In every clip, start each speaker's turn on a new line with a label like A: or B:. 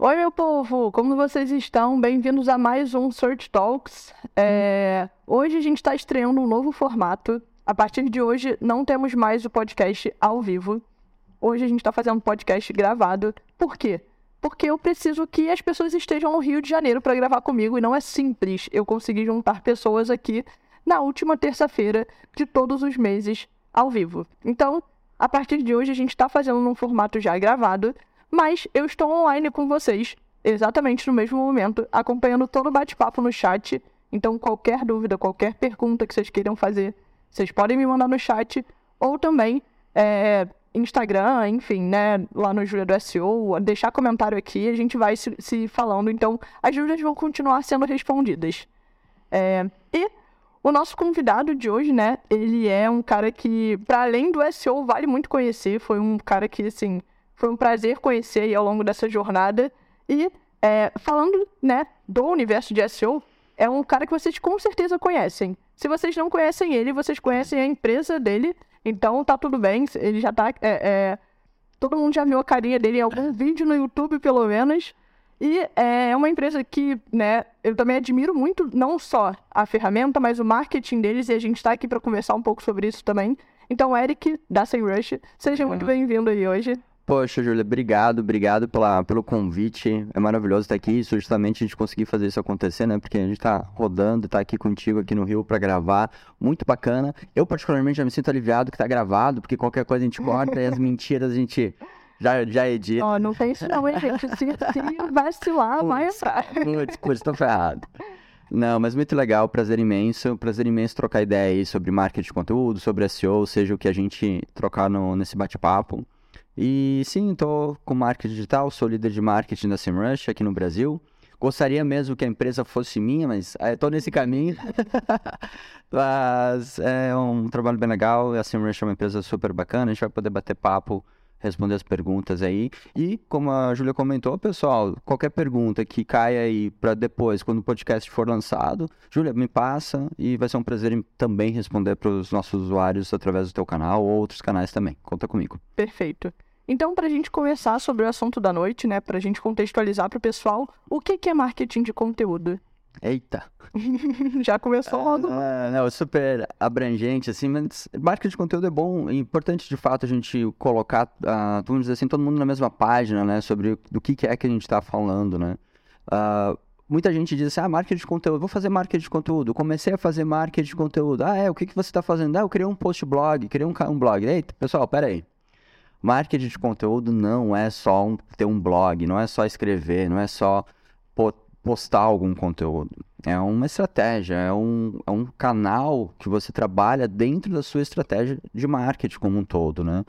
A: Oi, meu povo! Como vocês estão? Bem-vindos a mais um Search Talks. É... Hoje a gente está estreando um novo formato. A partir de hoje, não temos mais o podcast ao vivo. Hoje a gente está fazendo um podcast gravado. Por quê? Porque eu preciso que as pessoas estejam no Rio de Janeiro para gravar comigo e não é simples eu conseguir juntar pessoas aqui na última terça-feira de todos os meses ao vivo. Então, a partir de hoje a gente está fazendo num formato já gravado mas eu estou online com vocês, exatamente no mesmo momento, acompanhando todo o bate-papo no chat. Então, qualquer dúvida, qualquer pergunta que vocês queiram fazer, vocês podem me mandar no chat, ou também é, Instagram, enfim, né, lá no Júlia do SEO, deixar comentário aqui, a gente vai se, se falando. Então, as dúvidas vão continuar sendo respondidas. É, e o nosso convidado de hoje, né, ele é um cara que, para além do SEO, vale muito conhecer. Foi um cara que, assim, foi um prazer conhecer aí ao longo dessa jornada. E é, falando né, do universo de SEO, é um cara que vocês com certeza conhecem. Se vocês não conhecem ele, vocês conhecem a empresa dele. Então tá tudo bem. Ele já tá. É, é, todo mundo já viu a carinha dele em algum vídeo no YouTube, pelo menos. E é uma empresa que, né, eu também admiro muito, não só a ferramenta, mas o marketing deles, e a gente está aqui para conversar um pouco sobre isso também. Então, Eric, da SEMrush, seja muito bem-vindo aí hoje.
B: Poxa, Júlia, obrigado, obrigado pela, pelo convite. É maravilhoso estar aqui, justamente a gente conseguir fazer isso acontecer, né? Porque a gente está rodando, está aqui contigo aqui no Rio para gravar. Muito bacana. Eu, particularmente, já me sinto aliviado que está gravado, porque qualquer coisa a gente corta e as mentiras a gente já, já edita.
A: Ó, oh, não tem isso não, hein, gente? Se, se vacilar, vai entrar.
B: Putz, putz, tô ferrado. Não, mas muito legal, prazer imenso. Prazer imenso trocar ideia aí sobre marketing de conteúdo, sobre SEO, seja o que a gente trocar no, nesse bate-papo. E sim, estou com marketing digital, sou líder de marketing da SEMrush aqui no Brasil. Gostaria mesmo que a empresa fosse minha, mas estou nesse caminho. mas é um trabalho bem legal. A SEMrush é uma empresa super bacana. A gente vai poder bater papo, responder as perguntas aí. E como a Júlia comentou, pessoal, qualquer pergunta que caia aí para depois, quando o podcast for lançado, Júlia, me passa e vai ser um prazer também responder para os nossos usuários através do teu canal ou outros canais também. Conta comigo.
A: Perfeito. Então, para a gente começar sobre o assunto da noite, né, para a gente contextualizar para o pessoal, o que, que é marketing de conteúdo?
B: Eita!
A: Já começou logo.
B: Ah, não, é super abrangente, assim, mas marketing de conteúdo é bom, é importante de fato a gente colocar, uh, vamos dizer assim, todo mundo na mesma página, né, sobre do que, que é que a gente está falando, né. Uh, muita gente diz assim, ah, marketing de conteúdo, vou fazer marketing de conteúdo, comecei a fazer marketing de conteúdo, ah, é, o que, que você está fazendo? Ah, eu criei um post blog, criei um, um blog. Eita, pessoal, pera aí. Marketing de conteúdo não é só um, ter um blog, não é só escrever, não é só postar algum conteúdo. É uma estratégia, é um, é um canal que você trabalha dentro da sua estratégia de marketing como um todo, né?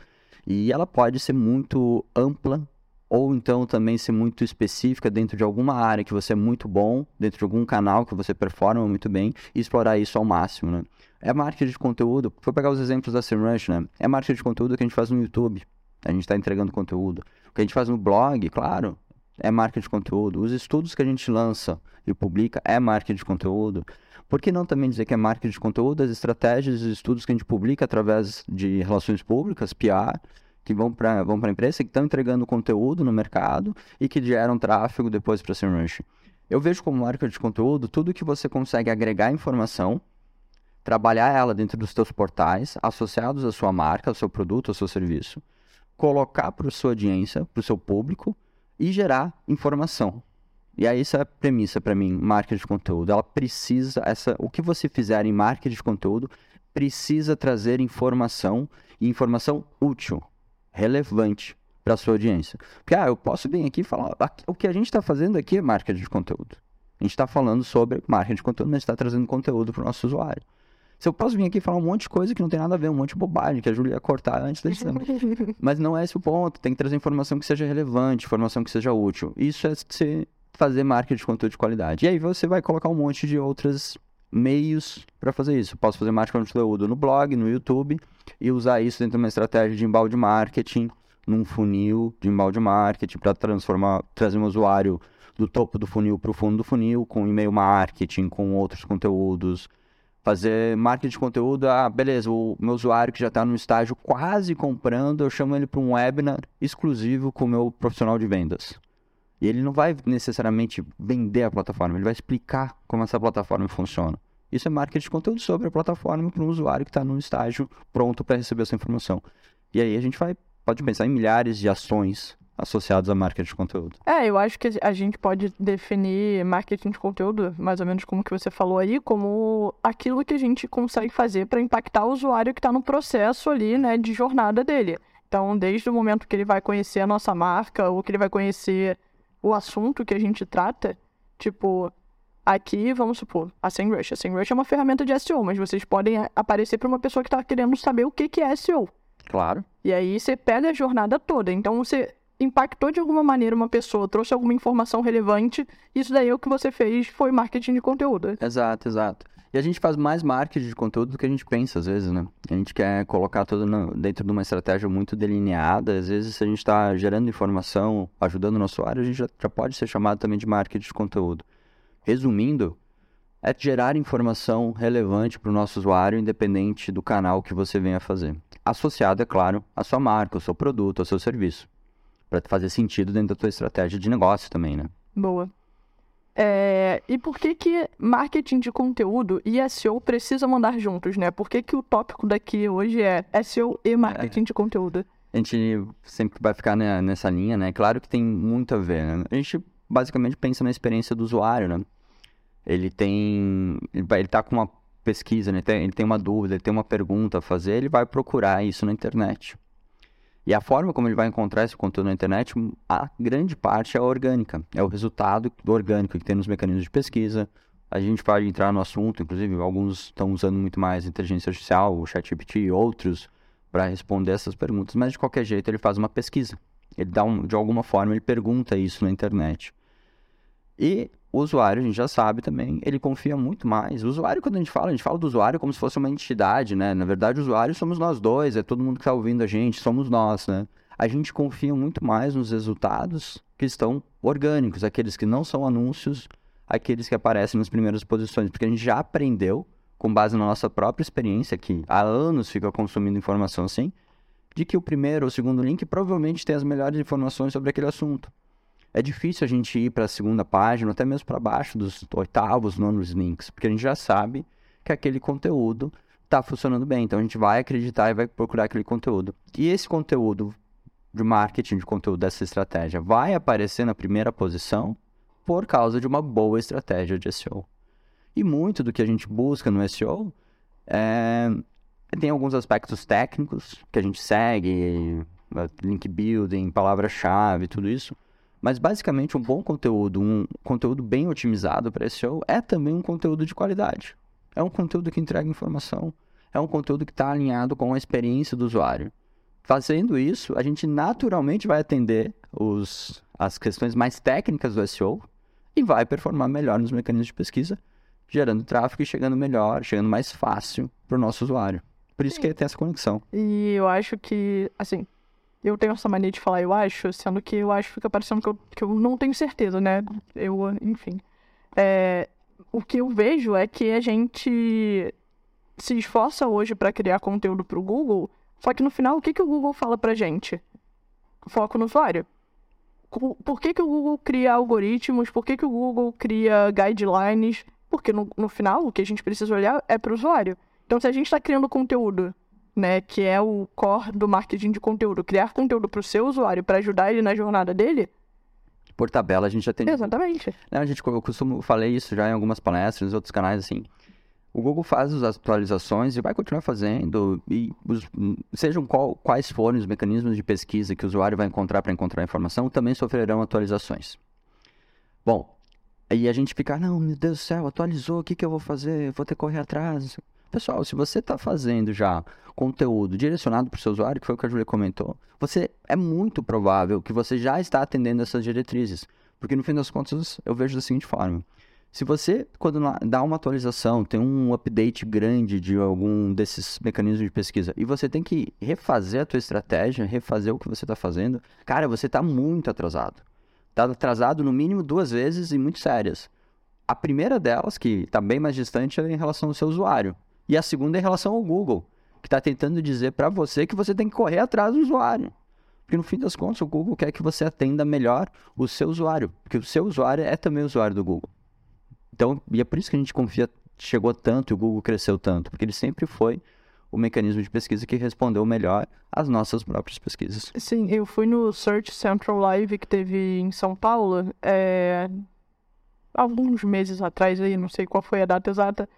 B: E ela pode ser muito ampla ou então também ser muito específica dentro de alguma área que você é muito bom, dentro de algum canal que você performa muito bem e explorar isso ao máximo, né? É marketing de conteúdo, vou pegar os exemplos da SEMrush, né? É marketing de conteúdo que a gente faz no YouTube, a gente está entregando conteúdo. O que a gente faz no blog, claro, é marketing de conteúdo. Os estudos que a gente lança e publica é marketing de conteúdo. Por que não também dizer que é marketing de conteúdo as estratégias e estudos que a gente publica através de relações públicas, PR, que vão para vão a empresa, que estão entregando conteúdo no mercado e que geram tráfego depois para a SEMrush. Eu vejo como marketing de conteúdo tudo que você consegue agregar informação, trabalhar ela dentro dos seus portais, associados à sua marca, ao seu produto, ao seu serviço, colocar para sua audiência, para o seu público e gerar informação. E aí essa é a premissa para mim, marketing de conteúdo. Ela precisa essa, o que você fizer em marketing de conteúdo precisa trazer informação e informação útil, relevante para sua audiência. Porque ah, eu posso vir aqui e falar, o que a gente está fazendo aqui é marketing de conteúdo. A gente está falando sobre marketing de conteúdo, mas está trazendo conteúdo para o nosso usuário. Se eu posso vir aqui falar um monte de coisa que não tem nada a ver, um monte de bobagem que a Júlia ia cortar antes da edição. Mas não é esse o ponto. Tem que trazer informação que seja relevante, informação que seja útil. Isso é se fazer marketing de conteúdo de qualidade. E aí você vai colocar um monte de outros meios para fazer isso. Posso fazer marketing de conteúdo no blog, no YouTube e usar isso dentro de uma estratégia de embalde marketing, num funil de embalde marketing para transformar, trazer um usuário do topo do funil para o fundo do funil com e-mail marketing, com outros conteúdos, fazer marketing de conteúdo, ah, beleza, o meu usuário que já está no estágio quase comprando, eu chamo ele para um webinar exclusivo com o meu profissional de vendas. E ele não vai necessariamente vender a plataforma, ele vai explicar como essa plataforma funciona. Isso é marketing de conteúdo sobre a plataforma para um usuário que está num estágio pronto para receber essa informação. E aí a gente vai, pode pensar em milhares de ações associadas a marketing de conteúdo.
A: É, eu acho que a gente pode definir marketing de conteúdo, mais ou menos como que você falou aí, como aquilo que a gente consegue fazer para impactar o usuário que está no processo ali, né, de jornada dele. Então, desde o momento que ele vai conhecer a nossa marca ou que ele vai conhecer o assunto que a gente trata, tipo, aqui, vamos supor, a SEMrush. A SEMrush é uma ferramenta de SEO, mas vocês podem aparecer para uma pessoa que está querendo saber o que, que é SEO.
B: Claro.
A: E aí você pega a jornada toda. Então, você impactou de alguma maneira uma pessoa, trouxe alguma informação relevante, isso daí é o que você fez, foi marketing de conteúdo.
B: Exato, exato. E a gente faz mais marketing de conteúdo do que a gente pensa, às vezes, né? A gente quer colocar tudo no, dentro de uma estratégia muito delineada. Às vezes, se a gente está gerando informação, ajudando o nosso usuário, a gente já, já pode ser chamado também de marketing de conteúdo. Resumindo, é gerar informação relevante para o nosso usuário, independente do canal que você venha fazer. Associado, é claro, à sua marca, ao seu produto, ao seu serviço para fazer sentido dentro da tua estratégia de negócio também, né?
A: Boa. É, e por que que marketing de conteúdo e SEO precisam andar juntos, né? Por que que o tópico daqui hoje é SEO e marketing é. de conteúdo?
B: A gente sempre vai ficar nessa linha, né? Claro que tem muito a ver, né? A gente basicamente pensa na experiência do usuário, né? Ele tem... Ele, tá com uma pesquisa, né? ele tem uma dúvida, ele tem uma pergunta a fazer, ele vai procurar isso na internet. E a forma como ele vai encontrar esse conteúdo na internet, a grande parte é orgânica. É o resultado do orgânico que tem nos mecanismos de pesquisa. A gente pode entrar no assunto, inclusive alguns estão usando muito mais inteligência artificial, o ChatGPT e outros, para responder essas perguntas. Mas de qualquer jeito ele faz uma pesquisa. Ele dá um, de alguma forma ele pergunta isso na internet. E o usuário, a gente já sabe também, ele confia muito mais. O usuário, quando a gente fala, a gente fala do usuário como se fosse uma entidade, né? Na verdade, o usuário somos nós dois, é todo mundo que está ouvindo a gente, somos nós, né? A gente confia muito mais nos resultados que estão orgânicos, aqueles que não são anúncios, aqueles que aparecem nas primeiras posições, porque a gente já aprendeu, com base na nossa própria experiência, que há anos fica consumindo informação assim, de que o primeiro ou segundo link provavelmente tem as melhores informações sobre aquele assunto é difícil a gente ir para a segunda página, até mesmo para baixo dos oitavos, nonos links, porque a gente já sabe que aquele conteúdo está funcionando bem. Então a gente vai acreditar e vai procurar aquele conteúdo. E esse conteúdo de marketing de conteúdo dessa estratégia vai aparecer na primeira posição por causa de uma boa estratégia de SEO. E muito do que a gente busca no SEO é... tem alguns aspectos técnicos que a gente segue, link building, palavra-chave, tudo isso mas basicamente um bom conteúdo, um conteúdo bem otimizado para SEO é também um conteúdo de qualidade. É um conteúdo que entrega informação, é um conteúdo que está alinhado com a experiência do usuário. Fazendo isso, a gente naturalmente vai atender os, as questões mais técnicas do SEO e vai performar melhor nos mecanismos de pesquisa, gerando tráfego e chegando melhor, chegando mais fácil para o nosso usuário. Por isso Sim. que tem essa conexão.
A: E eu acho que, assim, eu tenho essa mania de falar eu acho, sendo que eu acho fica parecendo que eu, que eu não tenho certeza, né? Eu, enfim. É, o que eu vejo é que a gente se esforça hoje para criar conteúdo para o Google, só que no final, o que, que o Google fala pra gente? Foco no usuário. Por que, que o Google cria algoritmos? Por que, que o Google cria guidelines? Porque no, no final, o que a gente precisa olhar é para o usuário. Então, se a gente está criando conteúdo né, que é o core do marketing de conteúdo, criar conteúdo para o seu usuário para ajudar ele na jornada dele.
B: Por tabela a gente já tem.
A: Exatamente.
B: Não, a gente, eu costumo falei isso já em algumas palestras, em outros canais assim. O Google faz as atualizações e vai continuar fazendo, e os, sejam qual, quais forem os mecanismos de pesquisa que o usuário vai encontrar para encontrar informação, também sofrerão atualizações. Bom, aí a gente fica, não, meu Deus do céu, atualizou, o que, que eu vou fazer? vou ter que correr atrás. Pessoal, se você está fazendo já conteúdo direcionado para o seu usuário, que foi o que a Julia comentou, você é muito provável que você já está atendendo essas diretrizes. Porque no fim das contas, eu vejo da seguinte forma. Se você, quando dá uma atualização, tem um update grande de algum desses mecanismos de pesquisa, e você tem que refazer a tua estratégia, refazer o que você está fazendo, cara, você está muito atrasado. Está atrasado no mínimo duas vezes e muito sérias. A primeira delas, que está bem mais distante, é em relação ao seu usuário. E a segunda é em relação ao Google, que está tentando dizer para você que você tem que correr atrás do usuário. Porque no fim das contas, o Google quer que você atenda melhor o seu usuário, porque o seu usuário é também usuário do Google. Então, e é por isso que a gente confia, chegou tanto e o Google cresceu tanto, porque ele sempre foi o mecanismo de pesquisa que respondeu melhor às nossas próprias pesquisas.
A: Sim, eu fui no Search Central Live que teve em São Paulo, é... alguns meses atrás aí, não sei qual foi a data exata,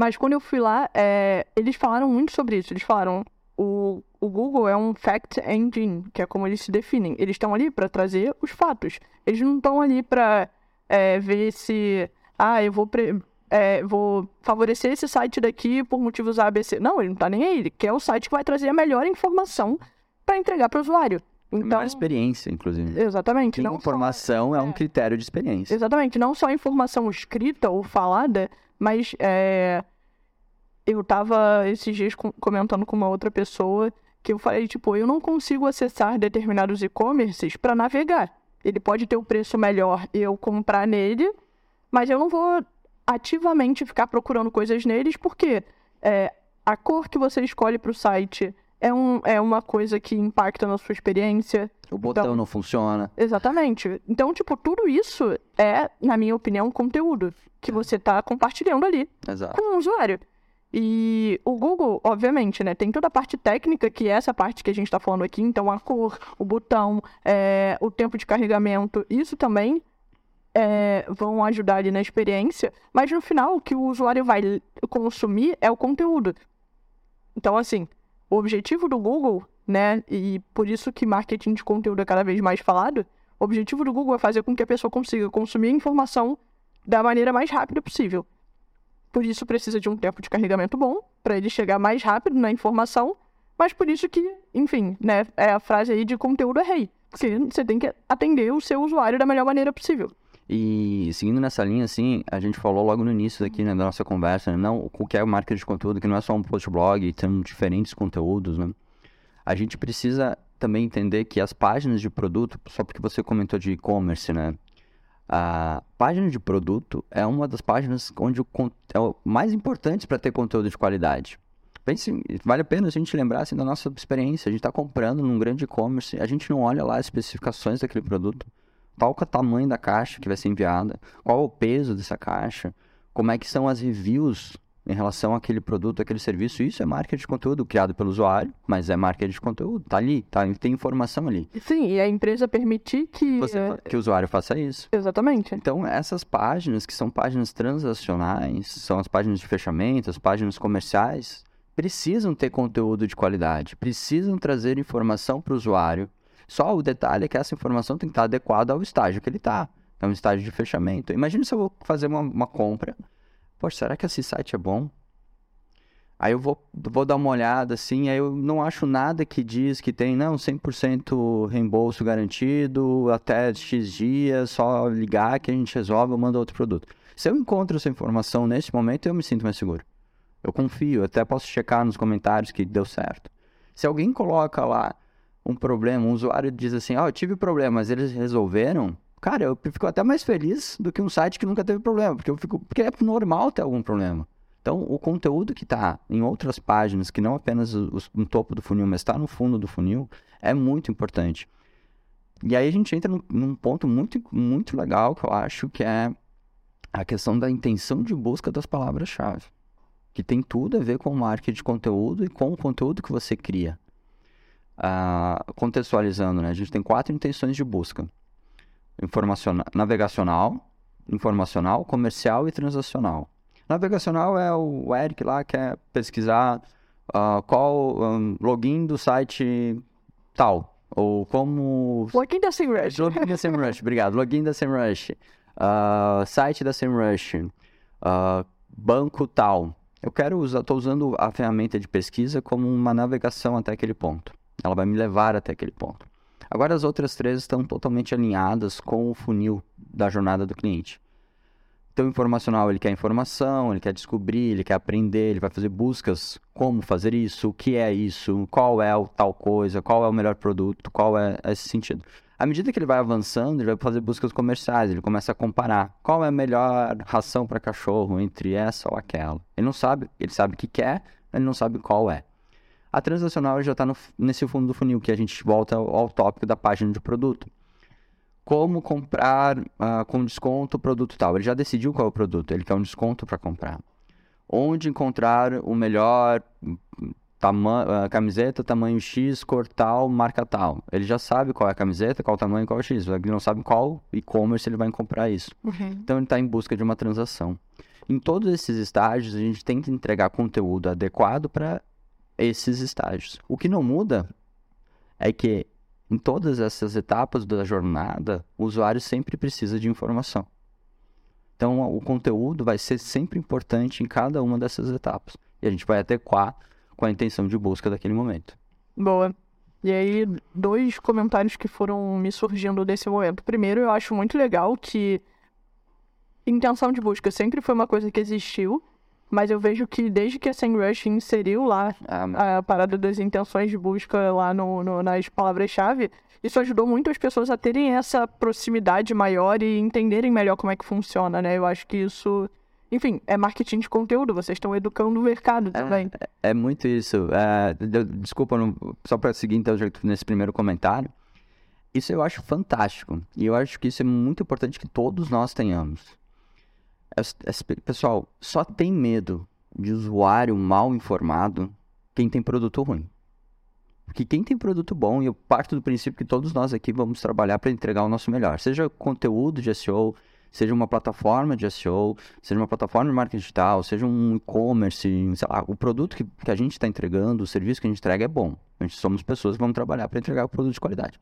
A: mas quando eu fui lá, é... eles falaram muito sobre isso. Eles falaram, o, o Google é um fact engine, que é como eles se definem. Eles estão ali para trazer os fatos. Eles não estão ali para é, ver se, ah, eu vou pre é, vou favorecer esse site daqui por motivos ABC. Não, ele não tá nem aí. Ele quer o site que vai trazer a melhor informação para entregar para o usuário.
B: Então, a melhor experiência, inclusive.
A: Exatamente.
B: Informação só, é um é, critério de experiência.
A: Exatamente. Não só informação escrita ou falada, mas é, eu tava esses dias comentando com uma outra pessoa que eu falei, tipo, eu não consigo acessar determinados e-commerces para navegar. Ele pode ter o preço melhor e eu comprar nele, mas eu não vou ativamente ficar procurando coisas neles, porque é, a cor que você escolhe para o site é, um, é uma coisa que impacta na sua experiência.
B: O botão então, não funciona.
A: Exatamente. Então, tipo, tudo isso é, na minha opinião, conteúdo que você está compartilhando ali
B: Exato.
A: com o usuário. E o Google, obviamente, né, tem toda a parte técnica, que é essa parte que a gente está falando aqui, então a cor, o botão, é, o tempo de carregamento, isso também é, vão ajudar ali na experiência, mas no final o que o usuário vai consumir é o conteúdo. Então, assim, o objetivo do Google, né, e por isso que marketing de conteúdo é cada vez mais falado, o objetivo do Google é fazer com que a pessoa consiga consumir a informação da maneira mais rápida possível. Por isso precisa de um tempo de carregamento bom, para ele chegar mais rápido na informação, mas por isso que, enfim, né, é a frase aí de conteúdo é rei. Porque você tem que atender o seu usuário da melhor maneira possível.
B: E seguindo nessa linha, assim, a gente falou logo no início aqui né, da nossa conversa, né, não, o que é marketing de conteúdo, que não é só um post blog, tem diferentes conteúdos, né? A gente precisa também entender que as páginas de produto, só porque você comentou de e-commerce, né? A página de produto é uma das páginas onde o é o mais importante para ter conteúdo de qualidade. Pense, vale a pena a gente lembrar assim, da nossa experiência. A gente está comprando num grande e-commerce, a gente não olha lá as especificações daquele produto qual é o tamanho da caixa que vai ser enviada, qual é o peso dessa caixa, como é que são as reviews em relação àquele produto, àquele serviço. Isso é marketing de conteúdo criado pelo usuário, mas é marketing de conteúdo. Tá ali, tá, tem informação ali.
A: Sim, e a empresa permitir que...
B: Você, é, que o usuário faça isso.
A: Exatamente.
B: Então, essas páginas, que são páginas transacionais, são as páginas de fechamento, as páginas comerciais, precisam ter conteúdo de qualidade, precisam trazer informação para o usuário só o detalhe é que essa informação tem que estar adequada ao estágio que ele está. É um estágio de fechamento. Imagina se eu vou fazer uma, uma compra. Poxa, será que esse site é bom? Aí eu vou, vou dar uma olhada assim, aí eu não acho nada que diz que tem, não, 100% reembolso garantido, até X dias, só ligar que a gente resolve, eu mando outro produto. Se eu encontro essa informação nesse momento, eu me sinto mais seguro. Eu confio, até posso checar nos comentários que deu certo. Se alguém coloca lá, um problema, um usuário diz assim, ó, oh, eu tive problema, mas eles resolveram, cara, eu fico até mais feliz do que um site que nunca teve problema, porque eu fico, porque é normal ter algum problema. Então, o conteúdo que está em outras páginas, que não apenas no topo do funil, mas está no fundo do funil, é muito importante. E aí a gente entra num, num ponto muito, muito legal que eu acho que é a questão da intenção de busca das palavras-chave, que tem tudo a ver com o marketing de conteúdo e com o conteúdo que você cria uh, contextualizando, né? A gente tem quatro intenções de busca: informacional, navegacional, informacional, comercial e transacional. Navegacional é o Eric lá que quer pesquisar uh, qual um, login do site tal. Ou como.
A: Login da SEMrush.
B: Login da SEMrush, obrigado. Login da SEMrush. Uh, site da SEMrush. Uh, banco tal. Eu quero usar, estou usando a ferramenta de pesquisa como uma navegação até aquele ponto. Ela vai me levar até aquele ponto. Agora as outras três estão totalmente alinhadas com o funil da jornada do cliente. Então, informacional, ele quer informação, ele quer descobrir, ele quer aprender, ele vai fazer buscas, como fazer isso, o que é isso, qual é o tal coisa, qual é o melhor produto, qual é esse sentido. À medida que ele vai avançando, ele vai fazer buscas comerciais, ele começa a comparar qual é a melhor ração para cachorro entre essa ou aquela. Ele não sabe, ele sabe o que quer, ele não sabe qual é. A transacional já está nesse fundo do funil, que a gente volta ao, ao tópico da página de produto. Como comprar uh, com desconto o produto tal? Ele já decidiu qual é o produto, ele quer um desconto para comprar. Onde encontrar o melhor tama uh, camiseta, tamanho X, cor tal, marca tal. Ele já sabe qual é a camiseta, qual o tamanho, qual é o X. Ele não sabe qual e-commerce ele vai comprar isso. Uhum. Então ele está em busca de uma transação. Em todos esses estágios, a gente que entregar conteúdo adequado para esses estágios. O que não muda é que em todas essas etapas da jornada, o usuário sempre precisa de informação. Então, o conteúdo vai ser sempre importante em cada uma dessas etapas. E a gente vai adequar com a intenção de busca daquele momento.
A: Boa. E aí, dois comentários que foram me surgindo nesse momento. Primeiro, eu acho muito legal que intenção de busca sempre foi uma coisa que existiu, mas eu vejo que desde que a SEMrush inseriu lá a parada das intenções de busca lá no, no nas palavras-chave, isso ajudou muito as pessoas a terem essa proximidade maior e entenderem melhor como é que funciona, né? Eu acho que isso enfim, é marketing de conteúdo, vocês estão educando o mercado é, também.
B: É, é muito isso. É, desculpa, não, só para seguir então nesse primeiro comentário. Isso eu acho fantástico. E eu acho que isso é muito importante que todos nós tenhamos. Pessoal, só tem medo de usuário mal informado quem tem produto ruim. Porque quem tem produto bom, e eu parto do princípio que todos nós aqui vamos trabalhar para entregar o nosso melhor. Seja conteúdo de SEO, seja uma plataforma de SEO, seja uma plataforma de marketing digital, seja um e-commerce, sei lá, o produto que, que a gente está entregando, o serviço que a gente entrega é bom. A gente somos pessoas que vamos trabalhar para entregar o produto de qualidade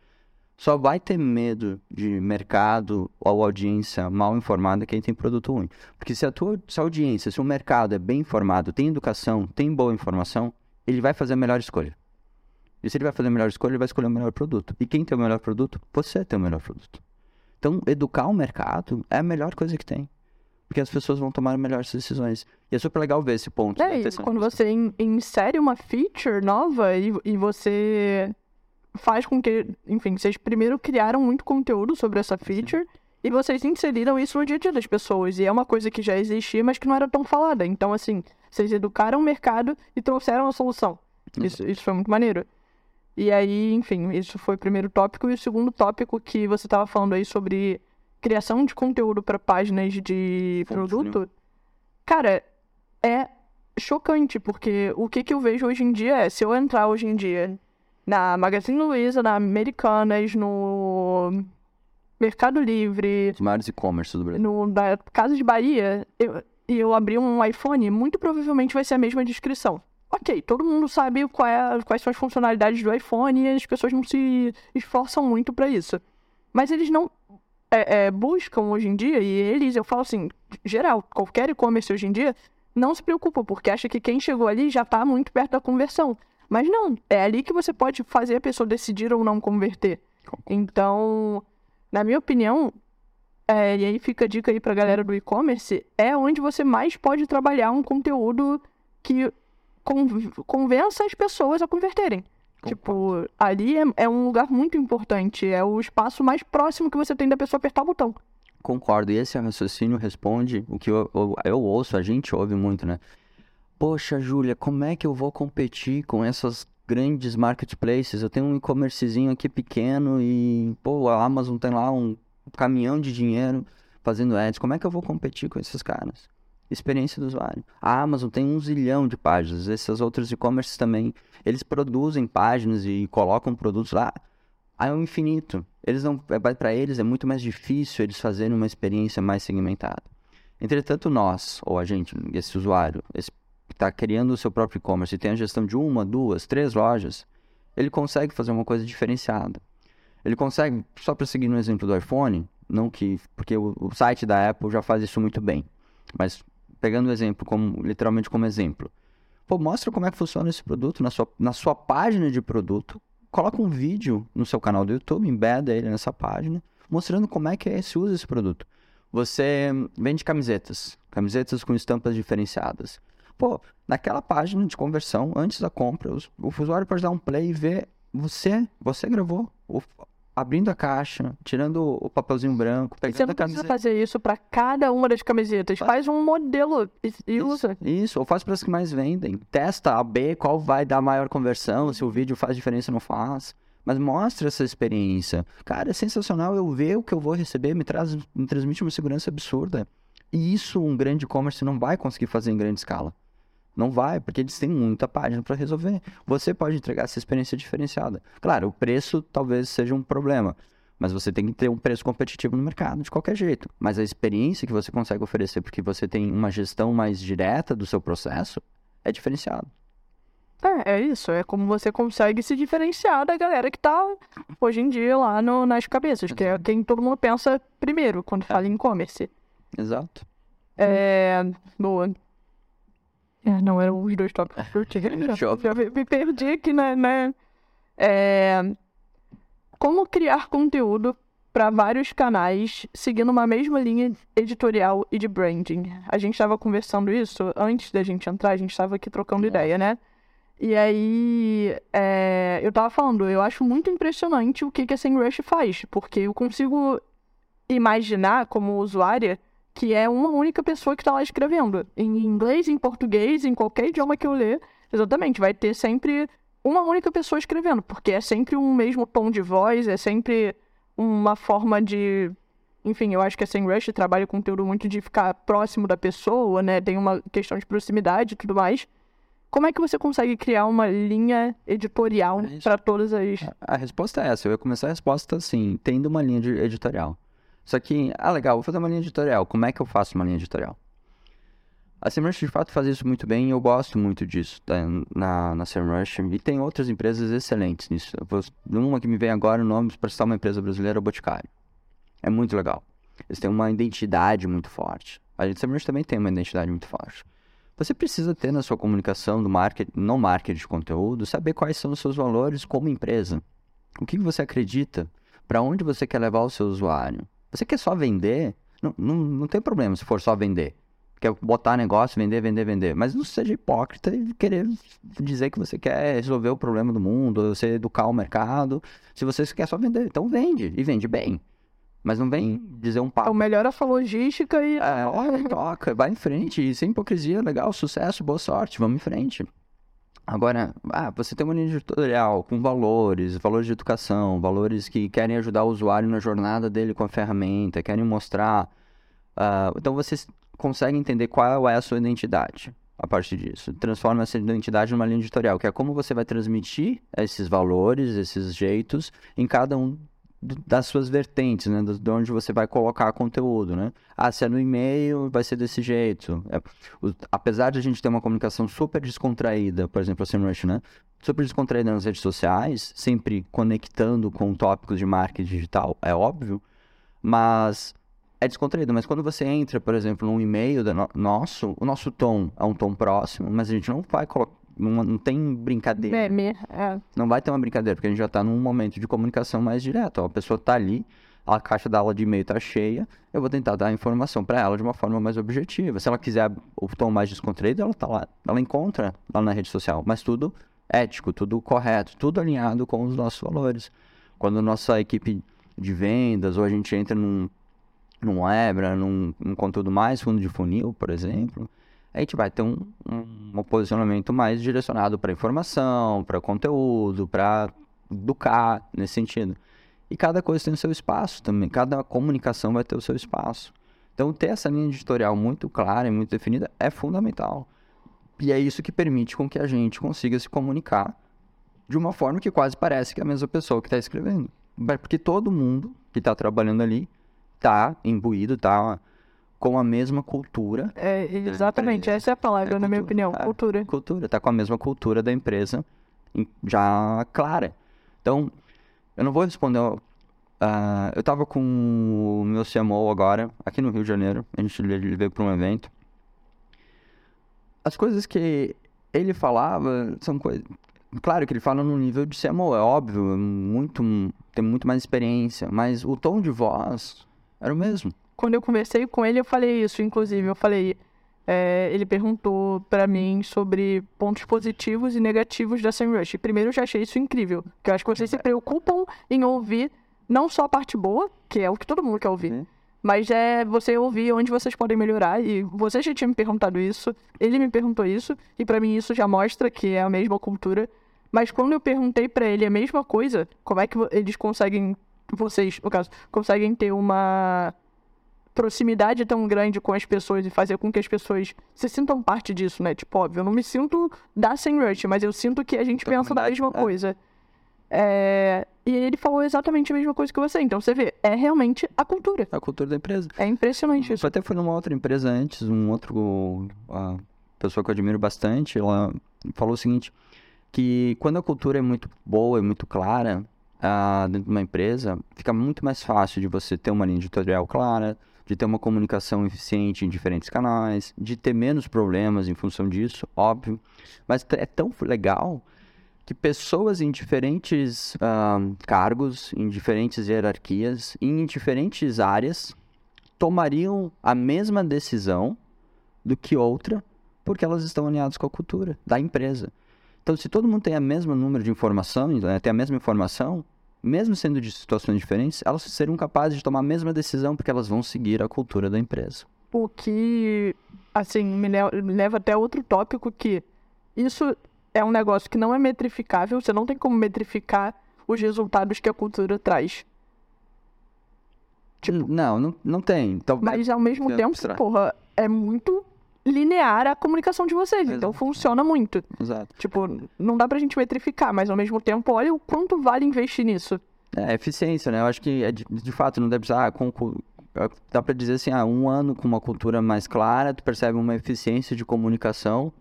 B: só vai ter medo de mercado ou audiência mal informada quem tem produto ruim. Porque se a tua se a audiência, se o mercado é bem informado, tem educação, tem boa informação, ele vai fazer a melhor escolha. E se ele vai fazer a melhor escolha, ele vai escolher o melhor produto. E quem tem o melhor produto? Você tem o melhor produto. Então, educar o mercado é a melhor coisa que tem. Porque as pessoas vão tomar melhores decisões. E é super legal ver esse ponto.
A: É, e quando você insere uma feature nova e, e você faz com que, enfim, vocês primeiro criaram muito conteúdo sobre essa feature Sim. e vocês inseriram isso no dia a dia das pessoas. E é uma coisa que já existia, mas que não era tão falada. Então, assim, vocês educaram o mercado e trouxeram a solução. Uhum. Isso, isso foi muito maneiro. E aí, enfim, isso foi o primeiro tópico. E o segundo tópico que você estava falando aí sobre criação de conteúdo para páginas de produto. Cara, é chocante, porque o que, que eu vejo hoje em dia é, se eu entrar hoje em dia na Magazine Luiza, na Americanas, no Mercado Livre.
B: Os maiores e-commerce do Brasil.
A: No, na Casa de Bahia, eu, e eu abri um iPhone, muito provavelmente vai ser a mesma descrição. Ok, todo mundo sabe é, quais são as funcionalidades do iPhone e as pessoas não se esforçam muito para isso. Mas eles não é, é, buscam hoje em dia, e eles, eu falo assim, geral, qualquer e-commerce hoje em dia, não se preocupa, porque acha que quem chegou ali já está muito perto da conversão. Mas não, é ali que você pode fazer a pessoa decidir ou não converter. Então, na minha opinião, é, e aí fica a dica aí pra galera do e-commerce, é onde você mais pode trabalhar um conteúdo que convença as pessoas a converterem. Tipo, ali é, é, um lugar muito importante, é o espaço mais próximo que você tem da pessoa apertar o botão.
B: Concordo, e esse raciocínio responde o que eu, eu, eu ouço, a gente ouve muito, né? Poxa, Júlia, como é que eu vou competir com essas grandes marketplaces? Eu tenho um e-commercezinho aqui pequeno e, pô, a Amazon tem lá um caminhão de dinheiro fazendo ads. Como é que eu vou competir com esses caras? Experiência do usuário. A Amazon tem um zilhão de páginas. Esses outros e-commerces também. Eles produzem páginas e colocam produtos lá. Um infinito. Eles não, é, para eles é muito mais difícil eles fazerem uma experiência mais segmentada. Entretanto, nós, ou a gente, esse usuário, esse está criando o seu próprio e-commerce e tem a gestão de uma, duas, três lojas, ele consegue fazer uma coisa diferenciada. Ele consegue, só para seguir no exemplo do iPhone, não que, porque o, o, site da Apple já faz isso muito bem, mas pegando o exemplo como literalmente como exemplo, pô, mostra como é que funciona esse produto na sua, na sua página de produto, coloca um vídeo no seu canal do YouTube, embeda ele nessa página, mostrando como é que é, se usa esse produto. Você vende camisetas, camisetas com estampas diferenciadas. Pô, naquela página de conversão, antes da compra, o usuário pode dar um play e ver você, você gravou. O, abrindo a caixa, tirando o papelzinho branco,
A: Você
B: pegando
A: não
B: a
A: precisa fazer isso pra cada uma das camisetas. Faz um modelo e, usa.
B: Isso, ou faz para as que mais vendem. Testa a B, qual vai dar maior conversão, se o vídeo faz diferença ou não faz. Mas mostra essa experiência. Cara, é sensacional eu ver o que eu vou receber, me, traz, me transmite uma segurança absurda. E isso um grande e-commerce não vai conseguir fazer em grande escala. Não vai, porque eles têm muita página para resolver. Você pode entregar essa experiência diferenciada. Claro, o preço talvez seja um problema, mas você tem que ter um preço competitivo no mercado de qualquer jeito. Mas a experiência que você consegue oferecer, porque você tem uma gestão mais direta do seu processo, é diferenciado.
A: É, é isso. É como você consegue se diferenciar da galera que tá hoje em dia lá no- nas cabeças, que é quem todo mundo pensa primeiro quando fala em e-commerce.
B: Exato.
A: É. Boa. É, não, eram os dois tópicos que eu tinha. Já, já me perdi aqui, né? né? É, como criar conteúdo para vários canais seguindo uma mesma linha editorial e de branding? A gente estava conversando isso antes da gente entrar, a gente estava aqui trocando ideia, né? E aí, é, eu tava falando, eu acho muito impressionante o que, que a SEMrush faz, porque eu consigo imaginar, como usuária, que é uma única pessoa que está lá escrevendo. Em inglês, em português, em qualquer idioma que eu ler, exatamente, vai ter sempre uma única pessoa escrevendo, porque é sempre um mesmo tom de voz, é sempre uma forma de. Enfim, eu acho que a SEMrush trabalha com conteúdo muito de ficar próximo da pessoa, né? Tem uma questão de proximidade e tudo mais. Como é que você consegue criar uma linha editorial
B: É
A: para todas as.
B: A resposta é essa. Eu ia começar a resposta assim, tendo uma linha de editorial. Só que, ah, legal, vou fazer uma linha editorial. Como é que eu faço uma linha editorial? A SEMrush, de fato, faz isso muito bem e eu gosto muito disso tá, na, na SEMrush. E tem outras empresas excelentes nisso. Vou- Uma que me vem agora, o nome, para citar uma empresa brasileira, é o Boticário. É muito legal. Eles têm uma identidade muito forte. A SEMrush também tem uma identidade muito forte. Você precisa ter na sua comunicação do marketing, no marketing de conteúdo, saber quais são os seus valores como empresa. O que você acredita? Para onde você quer levar o seu usuário? Você quer só vender? Não, não, não tem problema se for só vender. Quer botar negócio, vender, vender, vender. Mas não seja hipócrita e querer dizer que você quer resolver o problema do mundo, você educar o mercado. Se você quer só vender, então vende. E vende bem. Mas não vem dizer um
A: É
B: papo.
A: o melhor a sua logística e.
B: É, olha, toca, vai em frente. Sem hipocrisia, legal, sucesso, boa sorte, vamos em frente. Agora, ah, você tem uma linha editorial com valores, valores de educação, valores que querem ajudar o usuário na jornada dele com a ferramenta, querem mostrar. ah, então você consegue entender qual é a sua identidade a partir disso. Transforma essa identidade numa linha editorial, que é como você vai transmitir esses valores, esses jeitos em cada um das suas vertentes, né? De onde você vai colocar conteúdo, né? Ah, se é no e-mail, vai ser desse jeito. É, o- apesar de a gente ter uma comunicação super descontraída, por exemplo, a SEMrush, né? Super descontraída nas redes sociais, sempre conectando com tópicos de marketing digital, é óbvio, mas é descontraído. Mas quando você entra, por exemplo, num e-mail no- nosso, o nosso tom é um tom próximo, mas a gente não vai colocar. Não, não tem brincadeira.
A: Meme. É.
B: Não vai ter uma brincadeira, porque a gente já tá num momento de comunicação mais direto. Ó, a pessoa tá ali, a caixa da aula de e-mail tá cheia, eu vou tentar dar a informação para ela de uma forma mais objetiva. Se ela quiser o tom mais descontraído, ela tá lá, ela encontra lá na rede social, mas tudo ético, tudo correto, tudo alinhado com os nossos valores. Quando nossa equipe de vendas ou a gente entra num num Webra, num, num conteúdo mais fundo de funil, por exemplo, a gente vai ter um, um, um posicionamento mais direcionado para informação, para conteúdo, para educar nesse sentido. E cada coisa tem o seu espaço também, cada comunicação vai ter o seu espaço. Então, ter essa linha editorial muito clara e muito definida é fundamental. E é isso que permite com que a gente consiga se comunicar de uma forma que quase parece que é a mesma pessoa que está escrevendo. Porque todo mundo que está trabalhando ali está imbuído, está com a mesma cultura
A: É, exatamente, essa é a palavra,
B: É
A: na minha opinião.
B: é.
A: Cultura.
B: cultura, tá com a mesma cultura da empresa em- já clara. Então, eu não vou responder. ah, eu tava com o meu CMO agora, aqui no Rio de Janeiro, a gente veio para um evento. As coisas que ele falava são coisas. Claro que ele fala no nível de CMO, é óbvio, é muito, tem muito mais experiência, mas o tom de voz era o mesmo.
A: Quando eu conversei com ele, eu falei isso, inclusive. Eu falei. é, ele perguntou pra mim sobre pontos positivos e negativos da SEMrush. Primeiro, eu já achei isso incrível. Porque eu acho que vocês se preocupam em ouvir não só a parte boa, que é o que todo mundo quer ouvir,
B: Sim.
A: mas é você ouvir onde vocês podem melhorar. E você já tinha me perguntado isso, ele me perguntou isso, e pra mim isso já mostra que é a mesma cultura. Mas quando eu perguntei pra ele a mesma coisa, como é que eles conseguem, vocês, no caso, conseguem ter uma proximidade tão grande com as pessoas e fazer com que as pessoas se sintam parte disso, né? Tipo, óbvio, eu não me sinto da SEMrush, mas eu sinto que a gente
B: Da
A: pensa
B: comunidade,
A: mesma
B: é.
A: coisa. É, E ele falou exatamente a mesma coisa que você. Então você vê, é realmente a cultura.
B: A cultura da empresa.
A: É impressionante isso.
B: Eu até fui numa outra empresa antes, um outro a pessoa que eu admiro bastante, ela falou o seguinte, que quando a cultura é muito boa e muito clara ah, dentro de uma empresa, fica muito mais fácil de você ter uma linha editorial clara, de ter uma comunicação eficiente em diferentes canais, de ter menos problemas em função disso, óbvio. Mas é tão legal que pessoas em diferentes ah, cargos, em diferentes hierarquias, em diferentes áreas, tomariam a mesma decisão do que outra, porque elas estão alinhadas com a cultura da empresa. Então, se todo mundo tem o mesmo número de informação, né, tem a mesma informação, mesmo sendo de situações diferentes, elas seriam capazes de tomar a mesma decisão porque elas vão seguir a cultura da empresa.
A: O que, assim, me le- me leva até outro tópico que isso é um negócio que não é metrificável, você não tem como metrificar os resultados que a cultura traz.
B: não, não, não tem. Então,
A: Mas ao mesmo
B: é
A: tempo,
B: abstrato.
A: porra, é muito linear a comunicação de vocês, então
B: Exato.
A: funciona muito.
B: Exato.
A: Tipo, não dá pra gente metrificar, mas ao mesmo tempo, olha o quanto vale investir nisso.
B: É, eficiência, né? Eu acho que, é de, de fato, não deve precisar... Ah, é, dá pra dizer assim, ah, um ano com uma cultura mais clara, tu percebe uma eficiência de comunicação,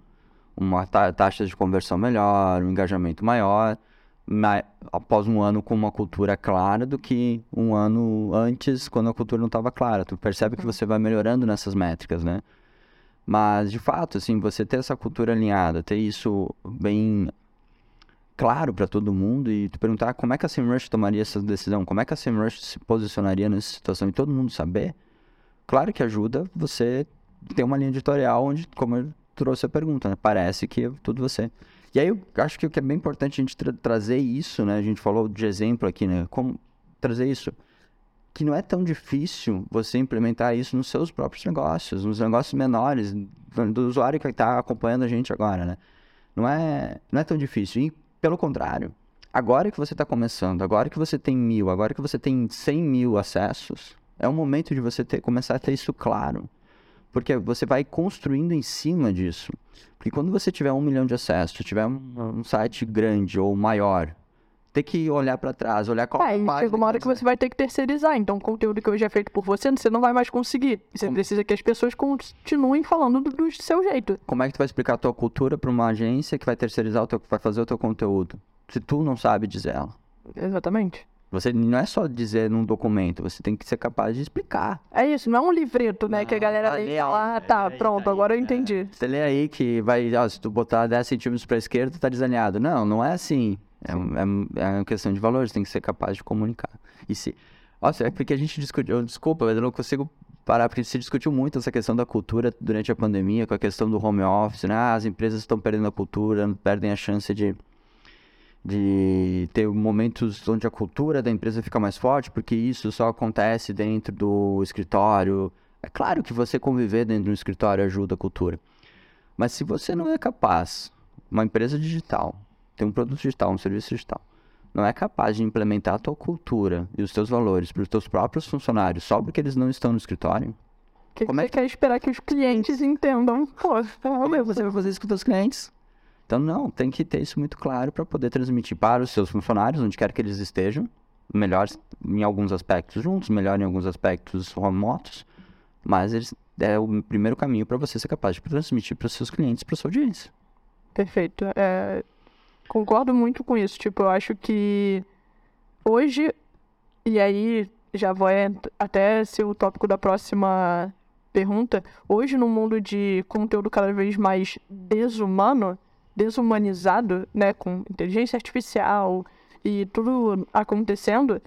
B: uma ta taxa de conversão melhor, um engajamento maior, ma- após um ano com uma cultura clara do que um ano antes, quando a cultura não estava clara. Tu percebe que você vai melhorando nessas métricas, né? Mas, de fato, assim, você ter essa cultura alinhada, ter isso bem claro para todo mundo e tu perguntar como é que a SEMrush tomaria essa decisão, como é que a SEMrush se posicionaria nessa situação e todo mundo saber, claro que ajuda você ter uma linha editorial onde, como eu trouxe a pergunta, né? Parece que é tudo você. E aí eu acho que o que é bem importante a gente tra- trazer isso, né? A gente falou de exemplo aqui, né? Como trazer isso que não é tão difícil você implementar isso nos seus próprios negócios, nos negócios menores, do usuário que está acompanhando a gente agora, né? Não é, não é tão difícil. E, pelo contrário, agora que você está começando, agora que você tem mil, agora que você tem 100 mil acessos, é o momento de você ter, começar a ter isso claro. Porque você vai construindo em cima disso. Porque quando você tiver um milhão de acessos, tiver um, um site grande ou maior, ter que olhar para trás, olhar qual
A: É,
B: página
A: chega uma hora que você vai ter que terceirizar. Então, o conteúdo que hoje é feito por você, você não vai mais conseguir. Você
B: Como-
A: precisa que as pessoas continuem falando do, do seu jeito.
B: Como é que tu vai explicar a tua cultura para uma agência que vai terceirizar o teu, vai fazer o teu conteúdo? Se tu não sabe dizer ela.
A: Exatamente.
B: Você não é só dizer num documento, você tem que ser capaz de explicar.
A: É isso, não é um livreto, né? que a
B: Não,
A: galera lê e fala, ah, tá,
B: é,
A: pronto,
B: aí,
A: agora eu
B: é.
A: entendi.
B: Você lê aí que vai, ó, se tu botar 10 centímetros para a esquerda, tá desalinhado. Não, não é assim. É, é, é uma questão de valores, tem que ser capaz de comunicar. E se. Nossa, é porque a gente discutiu. Desculpa, mas eu não consigo parar, porque se discutiu muito essa questão da cultura durante a pandemia, com a questão do home office, né? Ah, as empresas estão perdendo a cultura, perdem a chance de, de ter momentos onde a cultura da empresa fica mais forte, porque isso só acontece dentro do escritório. É claro que você conviver dentro do escritório ajuda a cultura. Mas se você não é capaz, uma empresa digital, tem um produto digital, um serviço digital, não é capaz de implementar a tua cultura e os teus valores para os teus próprios funcionários só porque eles não estão no escritório,
A: que, que
B: Como é
A: você quer esperar que os clientes entendam? Pô,
B: como é que você vai fazer isso com os teus clientes? Então, não, tem que ter isso muito claro para poder transmitir para os seus funcionários, onde quer que eles estejam, melhor em alguns aspectos juntos, melhor em alguns aspectos remotos, mas eles, é o primeiro caminho para você ser capaz de transmitir para os seus clientes, para sua audiência.
A: Perfeito. É, concordo muito com isso. Tipo, eu acho que hoje, e aí já vou até ser o tópico da próxima pergunta. Hoje, no mundo de conteúdo cada vez mais desumano, desumanizado, né, com inteligência artificial e tudo acontecendo,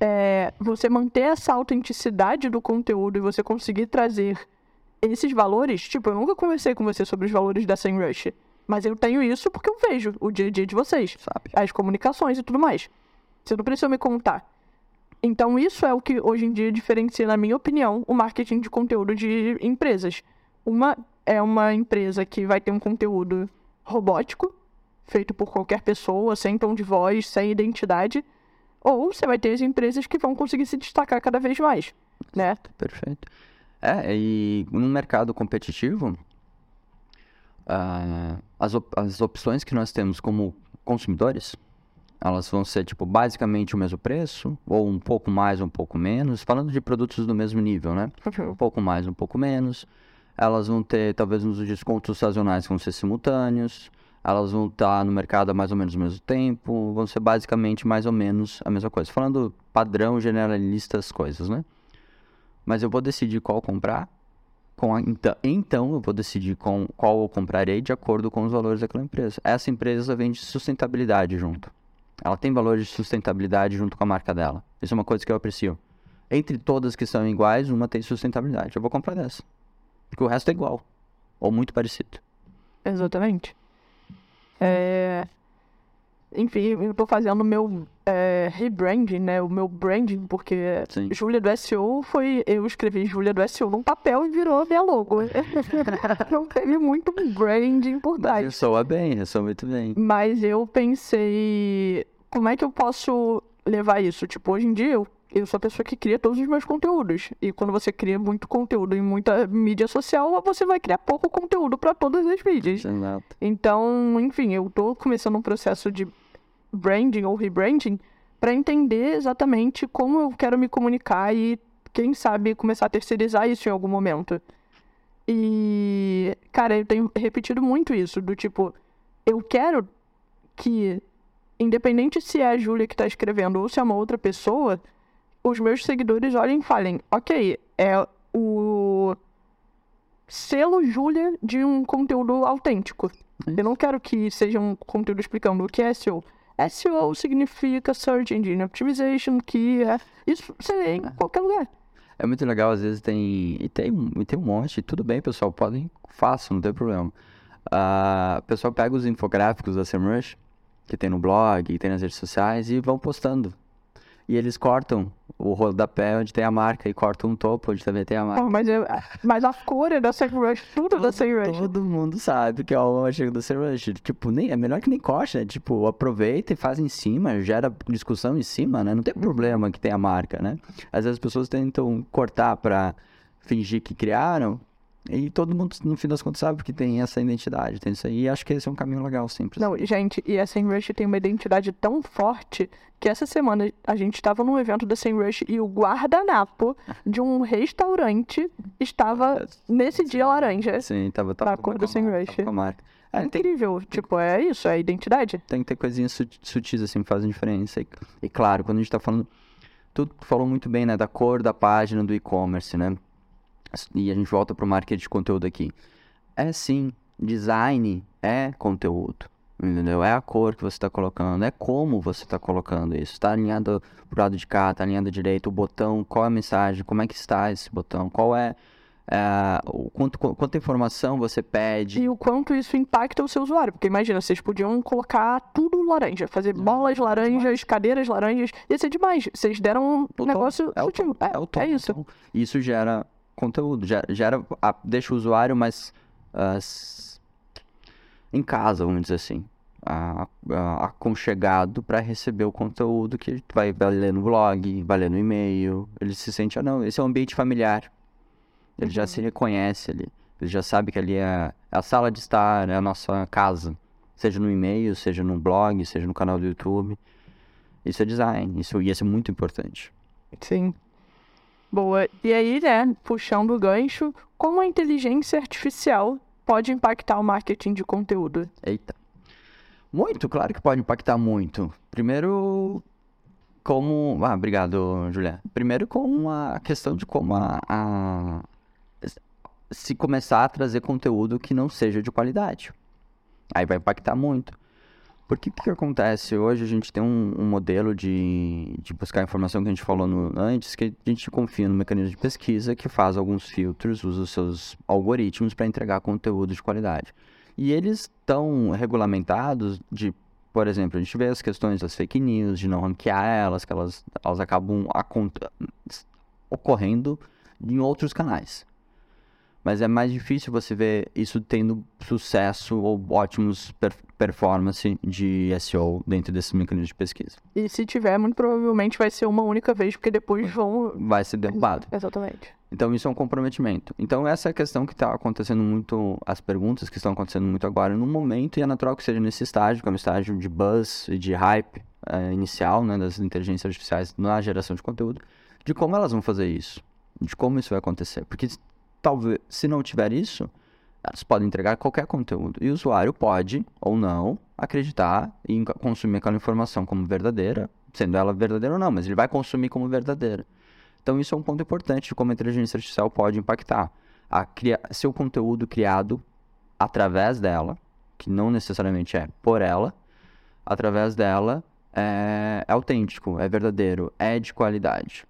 A: é, você manter essa autenticidade do conteúdo e você conseguir trazer esses valores, tipo, eu nunca conversei com você sobre os valores da SEMrush, mas eu tenho isso porque eu vejo o dia a dia de vocês,
B: Sabe?
A: as comunicações e tudo mais. Você não precisa me contar. Então, isso é o que hoje em dia diferencia, na minha opinião, o marketing de conteúdo de empresas. Uma é uma empresa que vai ter um conteúdo robótico, feito por qualquer pessoa, sem tom de voz, sem identidade. Ou você vai ter as empresas que vão conseguir se destacar cada vez mais, né?
B: Perfeito. É, e no mercado competitivo, ah, as, op- as opções que nós temos como consumidores, elas vão ser, tipo, basicamente o mesmo preço, ou um pouco mais, um pouco menos, falando de produtos do mesmo nível, né? Um pouco mais, um pouco menos. Elas vão ter, talvez, uns descontos sazonais que vão ser simultâneos. Elas vão estar no mercado há mais ou menos o mesmo tempo. Vão ser basicamente mais ou menos a mesma coisa. Falando padrão, generalista, as coisas, né? Mas eu vou decidir qual comprar. Com a- então, então, eu vou decidir com qual eu comprarei de acordo com os valores daquela empresa. Essa empresa vende sustentabilidade junto. Ela tem valores de sustentabilidade junto com a marca dela. Isso é uma coisa que eu aprecio. Entre todas que são iguais, uma tem sustentabilidade. Eu vou comprar dessa. Porque o resto é igual. Ou muito parecido.
A: Exatamente. É... Enfim, eu tô fazendo o meu é, rebranding, né? O meu branding, porque
B: Sim.
A: Júlia do SEO foi. Eu escrevi Júlia do SEO num papel e virou minha logo. Não teve muito branding por trás.
B: Ressoa bem, ressoa muito bem.
A: Mas eu pensei, como é que eu posso levar isso? Tipo, hoje em dia eu, eu sou a pessoa que cria todos os meus conteúdos. E quando você cria muito conteúdo em muita mídia social, você vai criar pouco conteúdo para todas as mídias.
B: Exato.
A: Então, enfim, eu tô começando um processo de branding ou rebranding para entender exatamente como eu quero me comunicar e, quem sabe, começar a terceirizar isso em algum momento. E, cara, eu tenho repetido muito isso, do tipo, eu quero que, independente se é a Júlia que tá escrevendo ou se é uma outra pessoa, os meus seguidores olhem e falem, ok, é o selo Júlia de um conteúdo autêntico. Eu não quero que seja um conteúdo explicando o que é SEO. SEO significa Search Engine Optimization, que é... Isso você lê em qualquer lugar.
B: É muito legal, às vezes tem. E tem, e tem um monte. Tudo bem, pessoal. Podem. Façam, não tem problema. Ah, o pessoal pega os infográficos da SEMrush, que tem no blog, que tem nas redes sociais, e vão postando. E eles cortam o rodapé onde tem a marca e cortam um topo onde também tem a marca.
A: Pô, mas, eu, mas a cor é da SEMrush, tudo da SEMrush.
B: Todo mundo sabe que é o artigo do SEMrush. Tipo, nem, é melhor que nem corte, né? Tipo, aproveita e faz em cima, gera discussão em cima, né? Não tem problema que tenha a marca, né? Às vezes as pessoas tentam cortar pra fingir que criaram e todo mundo, no fim das contas, sabe que tem essa identidade, tem isso aí. E acho que esse é um caminho legal sempre.
A: Não, gente, e a SEMrush tem uma identidade tão forte que essa semana a gente estava num evento da SEMrush e o guardanapo de um restaurante estava nesse dia laranja.
B: Sim, tava, tava
A: Da cor do SEMrush.
B: tava com a marca. É, tem,
A: Incrível, tipo, é isso, é a identidade.
B: tem que ter coisinhas sut- sutis assim que fazem diferença. E, e claro, quando a gente tá falando. Tu falou muito bem, né? Da cor da página do e-commerce, né? E a gente volta pro marketing de conteúdo aqui. É sim, design é conteúdo. Entendeu? É a cor que você está colocando, é como você está colocando isso. Está alinhado pro lado de cá, está alinhado direito, o botão, qual é a mensagem, como é que está esse botão, qual é, é, o quanto, quanta informação você pede.
A: E o quanto isso impacta o seu usuário. Porque imagina, vocês podiam colocar tudo laranja, fazer bolas laranjas, cadeiras laranjas. Ia ser demais. Vocês deram um
B: O
A: negócio
B: é o tom, é o tom,
A: é
B: o
A: isso.
B: tom. Isso gera conteúdo, gera, deixa o usuário mais em casa, vamos dizer assim, a- a- aconchegado para receber o conteúdo que vai, vai ler no blog, vai ler no e-mail. Ele se sente, ah, não, esse é um ambiente familiar. Ele já se reconhece ali. Ele já sabe que ali é, é a sala de estar, é a nossa casa. Seja no e-mail, seja no blog, seja no canal do YouTube. Isso é design, isso ia ser muito importante.
A: Sim. Boa. E aí, né, puxando o gancho, como a inteligência artificial pode impactar o marketing de conteúdo?
B: Eita. Muito, claro que pode impactar muito. Primeiro, como. Ah, obrigado, Julia. Primeiro, com a questão de como a, a- Se começar a trazer conteúdo que não seja de qualidade. Aí vai impactar muito. Porque o que, que acontece? Hoje a gente tem um, um modelo de, de buscar informação que a gente falou no- antes, que a gente confia no mecanismo de pesquisa que faz alguns filtros, usa os seus algoritmos para entregar conteúdo de qualidade. E eles estão regulamentados de Por exemplo, a gente vê as questões das fake news, de não ranquear elas, que elas, elas acabam ocorrendo em outros canais. Mas é mais difícil você ver isso tendo sucesso ou ótimos per performance de SEO dentro desses mecanismos de pesquisa.
A: E se tiver, muito provavelmente vai ser uma única vez, porque depois vão.
B: Vai ser derrubado.
A: Exatamente.
B: Então isso é um comprometimento. Então essa é a questão que está acontecendo muito, as perguntas que estão acontecendo muito agora no momento, e é natural que seja nesse estágio, que é um estágio de buzz e de hype é, inicial né, das inteligências artificiais na geração de conteúdo, de como elas vão fazer isso, de como isso vai acontecer. Porque talvez, se não tiver isso, elas podem entregar qualquer conteúdo. E o usuário pode, ou não, acreditar e consumir aquela informação como verdadeira, sendo ela verdadeira ou não, mas ele vai consumir como verdadeira. Então, isso é um ponto importante de como a inteligência artificial pode impactar. A cria... Seu conteúdo criado através dela, que não necessariamente é por ela, através dela é, é autêntico, é verdadeiro, é de qualidade.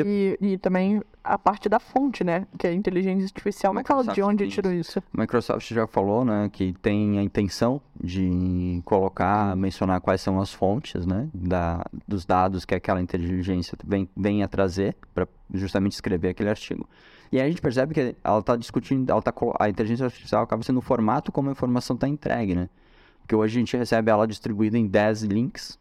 A: E, e, também a parte da fonte, né? Que é a inteligência artificial. Mas fala de onde tirou isso?
B: Microsoft já falou, né? Que tem a intenção de colocar, mencionar quais são as fontes, né? Da, dos dados que aquela inteligência vem, vem a trazer para justamente escrever aquele artigo. E aí a gente percebe que ela está discutindo, ela tá, a inteligência artificial acaba sendo o formato como a informação está entregue, né? Porque hoje a gente recebe ela distribuída em 10 links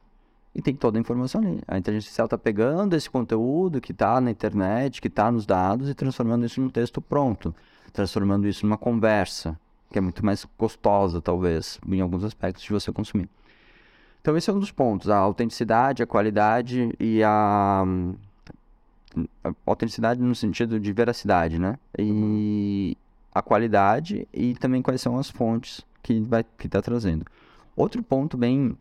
B: e tem toda a informação ali. A inteligência artificial está pegando esse conteúdo que está na internet, que está nos dados e transformando isso num texto pronto, transformando isso numa conversa, que é muito mais gostosa, talvez, em alguns aspectos, de você consumir. Então, esse é um dos pontos: a autenticidade, a qualidade e a. a autenticidade no sentido de veracidade, né? E a qualidade e também quais são as fontes que vai que está trazendo. Outro ponto bem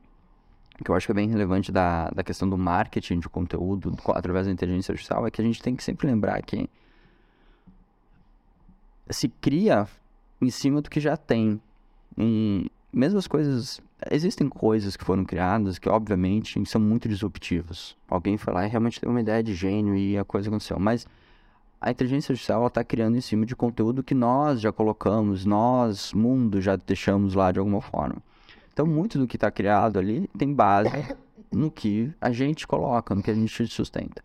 B: que eu acho que é bem relevante da, da questão do marketing de conteúdo através da inteligência artificial é que a gente tem que sempre lembrar que se cria em cima do que já tem. E mesmo as coisas. Existem coisas que foram criadas que, obviamente, são muito disruptivas. Alguém foi lá e realmente teve uma ideia de gênio e a coisa aconteceu. Mas a inteligência artificial está criando em cima de conteúdo que nós já colocamos, nós, mundo, já deixamos lá de alguma forma. Então, muito do que está criado ali tem base no que a gente coloca, no que a gente sustenta.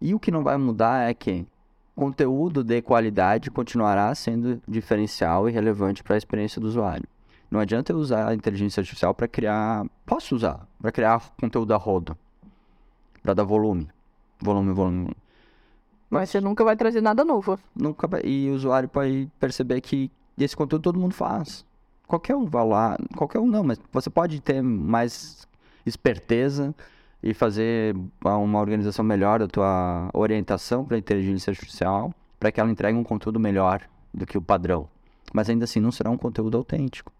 B: E o que não vai mudar é que conteúdo de qualidade continuará sendo diferencial e relevante para a experiência do usuário. Não adianta eu usar a inteligência artificial para criar. Posso usar para criar conteúdo a rodo, para dar volume, volume, volume.
A: Mas você nunca vai trazer nada novo.
B: Nunca vai. E o usuário pode perceber que esse conteúdo todo mundo faz qualquer um vai lá, qualquer um não, mas você pode ter mais esperteza e fazer uma organização melhor da tua orientação para a inteligência artificial, para que ela entregue um conteúdo melhor do que o padrão. Mas ainda assim não será um conteúdo autêntico.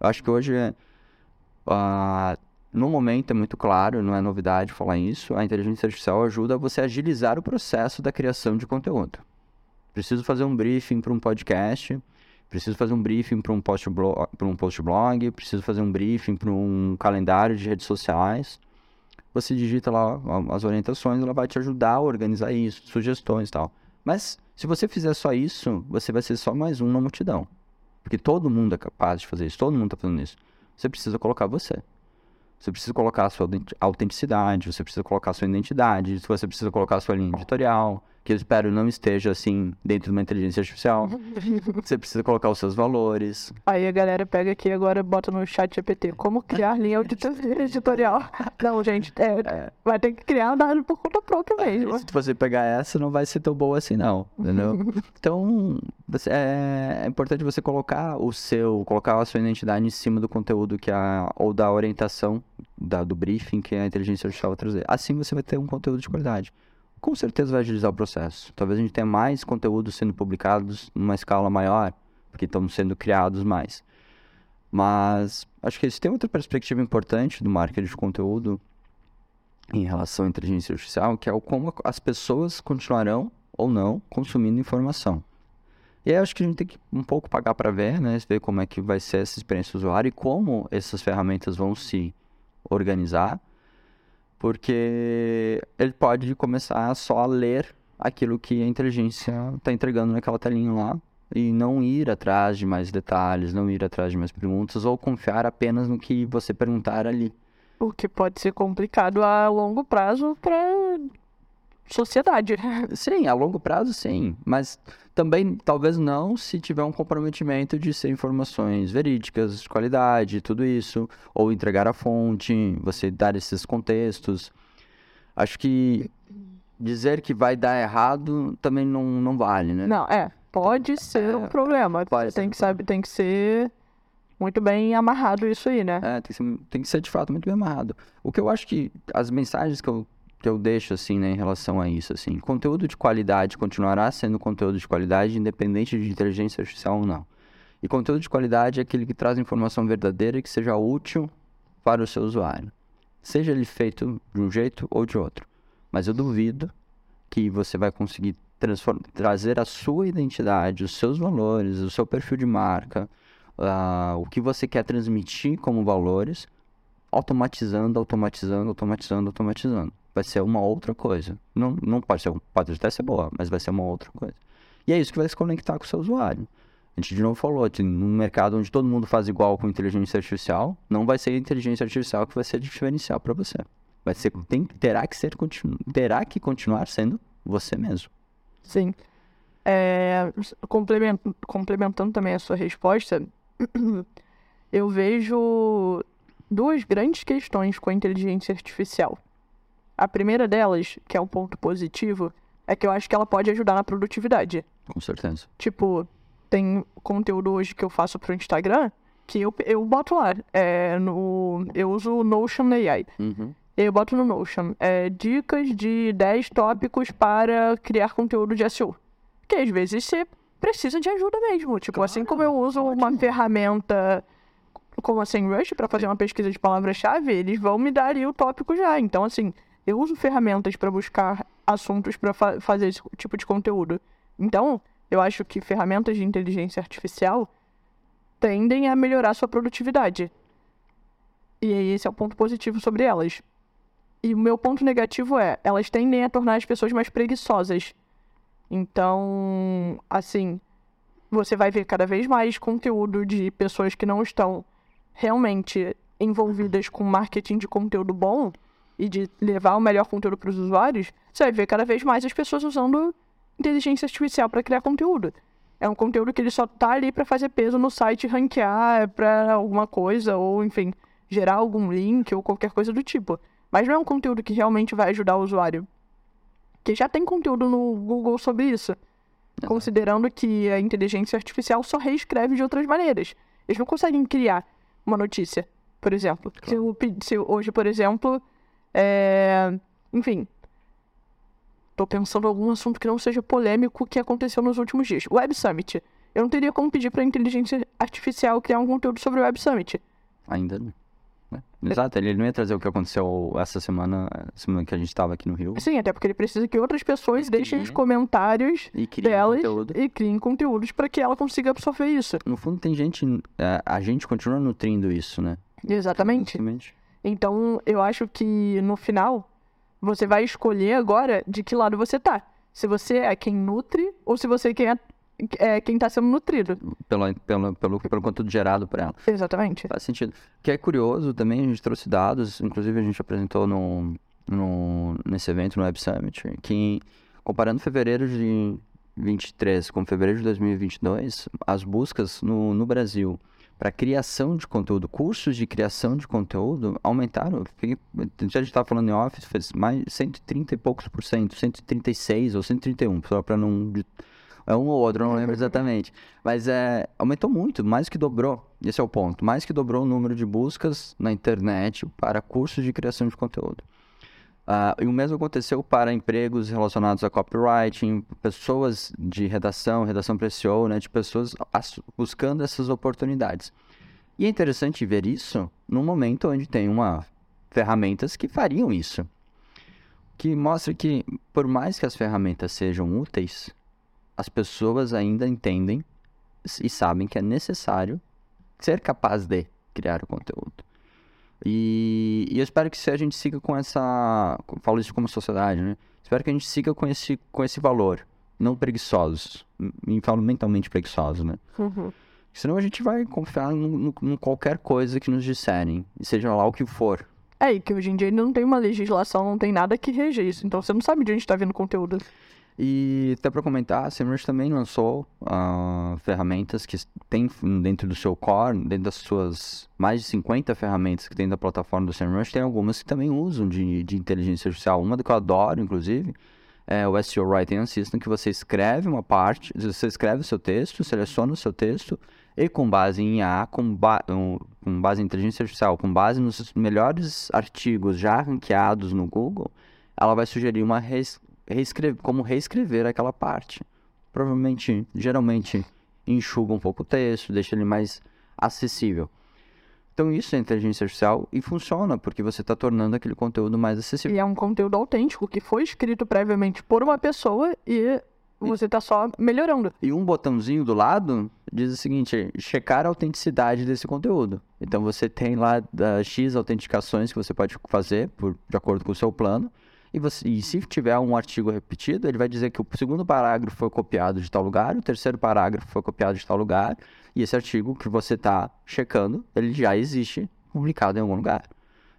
B: Eu acho que hoje, uh, no momento é muito claro, não é novidade falar isso, a inteligência artificial ajuda você a agilizar o processo da criação de conteúdo. Preciso fazer um briefing para um podcast, preciso fazer um briefing para um post blog, para um post blog, preciso fazer um briefing para um calendário de redes sociais. Você digita lá as orientações, ela vai te ajudar a organizar isso, sugestões e tal. Mas se você fizer só isso, você vai ser só mais um na multidão. Porque todo mundo é capaz de fazer isso, todo mundo está fazendo isso. Você precisa colocar você. Você precisa colocar a sua autenticidade, você precisa colocar a sua identidade, você precisa colocar a sua linha editorial, que eu espero não esteja assim dentro de uma inteligência artificial. Você precisa colocar os seus valores.
A: Aí a galera pega aqui agora bota no chat GPT como criar linha editorial. Não, gente, é, é. vai ter que criar dado por conta própria mesmo.
B: Se você pegar essa, não vai ser tão boa assim, não. Entendeu? então, é, é, importante você colocar o seu, colocar a sua identidade em cima do conteúdo que a, ou da orientação da, do briefing que a inteligência artificial vai trazer. Assim você vai ter um conteúdo de qualidade com certeza vai agilizar o processo. Talvez a gente tenha mais conteúdos sendo publicados numa escala maior, porque estão sendo criados mais. Mas acho que esse tem outra perspectiva importante do marketing de conteúdo em relação à inteligência artificial, que é o como as pessoas continuarão ou não consumindo informação. E aí acho que a gente tem que um pouco pagar para ver, né, ver como é que vai ser essa experiência do usuário e como essas ferramentas vão se organizar porque ele pode começar só a ler aquilo que a inteligência está entregando naquela telinha lá e não ir atrás de mais detalhes, não ir atrás de mais perguntas ou confiar apenas no que você perguntar ali.
A: O que pode ser complicado a longo prazo para sociedade.
B: Sim, a longo prazo sim, mas também talvez não se tiver um comprometimento de ser informações verídicas, de qualidade, tudo isso, ou entregar a fonte, você dar esses contextos. Acho que dizer que vai dar errado também não, não vale, né?
A: Não, é, pode ser um problema.
B: pode
A: tem que saber, tem que ser muito bem amarrado isso aí, né?
B: É, tem que, ser, tem que ser de fato muito bem amarrado. O que eu acho que as mensagens que eu, que eu deixo, assim, né, em relação a isso, assim, conteúdo de qualidade continuará sendo conteúdo de qualidade, independente de inteligência artificial ou não. E conteúdo de qualidade é aquele que traz informação verdadeira e que seja útil para o seu usuário. Seja ele feito de um jeito ou de outro. Mas eu duvido que você vai conseguir trazer a sua identidade, os seus valores, o seu perfil de marca, ah, o que você quer transmitir como valores, automatizando, automatizando, automatizando, automatizando. Vai ser uma outra coisa. Não, não pode ser, pode até ser boa, mas vai ser uma outra coisa. E é isso que vai se conectar com o seu usuário. A gente de novo falou, num mercado onde todo mundo faz igual com inteligência artificial, não vai ser a inteligência artificial que vai ser diferencial para você. Vai ser, tem, terá que ser, continu, terá que continuar sendo você mesmo.
A: Sim. É, complemen- complementando também a sua resposta, eu vejo duas grandes questões com a inteligência artificial. A primeira delas, que é um ponto positivo, é que eu acho que ela pode ajudar na produtividade.
B: Com certeza.
A: Tipo, tem conteúdo hoje que eu faço pro Instagram que eu, eu boto lá. É, no, eu uso o Notion AI.
B: Uhum.
A: Eu boto no Notion. É, dicas de 10 tópicos para criar conteúdo de SEO. Que às vezes você precisa de ajuda mesmo. Tipo, assim como eu uso uma ferramenta como a SEMrush para fazer uma pesquisa de palavra-chave, eles vão me dar ali o tópico já. Então, assim, eu uso ferramentas para buscar assuntos para fa fazer esse tipo de conteúdo. Então, eu acho que ferramentas de inteligência artificial tendem a melhorar sua produtividade. E esse é o ponto positivo sobre elas. E o meu ponto negativo é, elas tendem a tornar as pessoas mais preguiçosas. Então, assim, você vai ver cada vez mais conteúdo de pessoas que não estão realmente envolvidas com marketing de conteúdo bom e de levar o melhor conteúdo para os usuários. Você vai ver cada vez mais as pessoas usando inteligência artificial para criar conteúdo. É um conteúdo que ele só tá ali para fazer peso no site, ranquear para alguma coisa ou, enfim, gerar algum link ou qualquer coisa do tipo. Mas não é um conteúdo que realmente vai ajudar o usuário. Porque já tem conteúdo no Google sobre isso. Considerando que a inteligência artificial só reescreve de outras maneiras. Eles não conseguem criar uma notícia, por exemplo. Se, eu se eu- hoje, por exemplo, é... enfim, tô pensando em algum assunto que não seja polêmico que aconteceu nos últimos dias. Web Summit. Eu não teria como pedir para a inteligência artificial criar um conteúdo sobre o Web Summit.
B: Ainda não. Né? Exato, ele não ia trazer o que aconteceu essa semana, semana que a gente estava aqui no Rio.
A: Sim, até porque ele precisa que outras pessoas
B: Mas
A: deixem os comentários
B: E
A: delas
B: conteúdo.
A: e criem conteúdos para que ela consiga absorver isso.
B: No fundo, tem gente. é, a gente continua nutrindo isso, né?
A: Exatamente.
B: Basicamente.
A: Então, eu acho que no final, você vai escolher agora de que lado você tá. Se você é quem nutre ou se você é quem, é, quem tá sendo nutrido.
B: Pelo, pelo, pelo, pelo conteúdo gerado por ela.
A: Exatamente.
B: Faz sentido. O que é curioso também, a gente trouxe dados, inclusive a gente apresentou no, no, nesse evento, no Web Summit, que comparando fevereiro de 23 com fevereiro de 2022, as buscas no, no Brasil para criação de conteúdo, cursos de criação de conteúdo aumentaram. Fiquei- A gente estava falando em Office, fez mais 130 e poucos por cento, 136 ou 131, só para não é um ou outro, não lembro exatamente. Mas é, aumentou muito, mais que dobrou. Esse é o ponto. Mais que dobrou o número de buscas na internet para cursos de criação de conteúdo. Ah, e o mesmo aconteceu para empregos relacionados a copywriting, pessoas de redação, redação para né, de pessoas as- buscando essas oportunidades. E é interessante ver isso num momento onde tem uma ferramentas que fariam isso. Que mostra que, por mais que as ferramentas sejam úteis, as pessoas ainda entendem e sabem que é necessário ser capaz de criar o conteúdo. E, e eu espero que se a gente siga com essa. Falo isso como sociedade, né? Espero que a gente siga com esse, com esse valor. não preguiçosos. Me falo mentalmente preguiçosos, né?
A: Uhum.
B: Senão a gente vai confiar em qualquer coisa que nos disserem, seja lá o que for.
A: É, e que hoje em dia não tem uma legislação, não tem nada que rege isso. Então você não sabe de onde está vindo o conteúdo.
B: E até para comentar, a SEMrush também lançou uh, ferramentas que tem dentro do seu core, dentro das suas mais de 50 ferramentas que tem da plataforma do SEMrush, tem algumas que também usam de, de inteligência artificial. Uma que eu adoro, inclusive, é o SEO Writing Assistant, que você escreve uma parte, você escreve o seu texto, seleciona o seu texto, e com base em IA, com, ba com base em inteligência artificial, com base nos melhores artigos já ranqueados no Google, ela vai sugerir uma reescrever, como reescrever aquela parte. Provavelmente, geralmente, enxuga um pouco o texto, deixa ele mais acessível. Então isso é inteligência artificial e funciona, porque você está tornando aquele conteúdo mais acessível.
A: E é um conteúdo autêntico, que foi escrito previamente por uma pessoa e você está só melhorando.
B: E um botãozinho do lado diz o seguinte: checar a autenticidade desse conteúdo. Então você tem lá uh, X autenticações que você pode fazer por, de acordo com o seu plano. E, você, e se tiver um artigo repetido, ele vai dizer que o segundo parágrafo foi copiado de tal lugar, o terceiro parágrafo foi copiado de tal lugar, e esse artigo que você está checando, ele já existe publicado em algum lugar.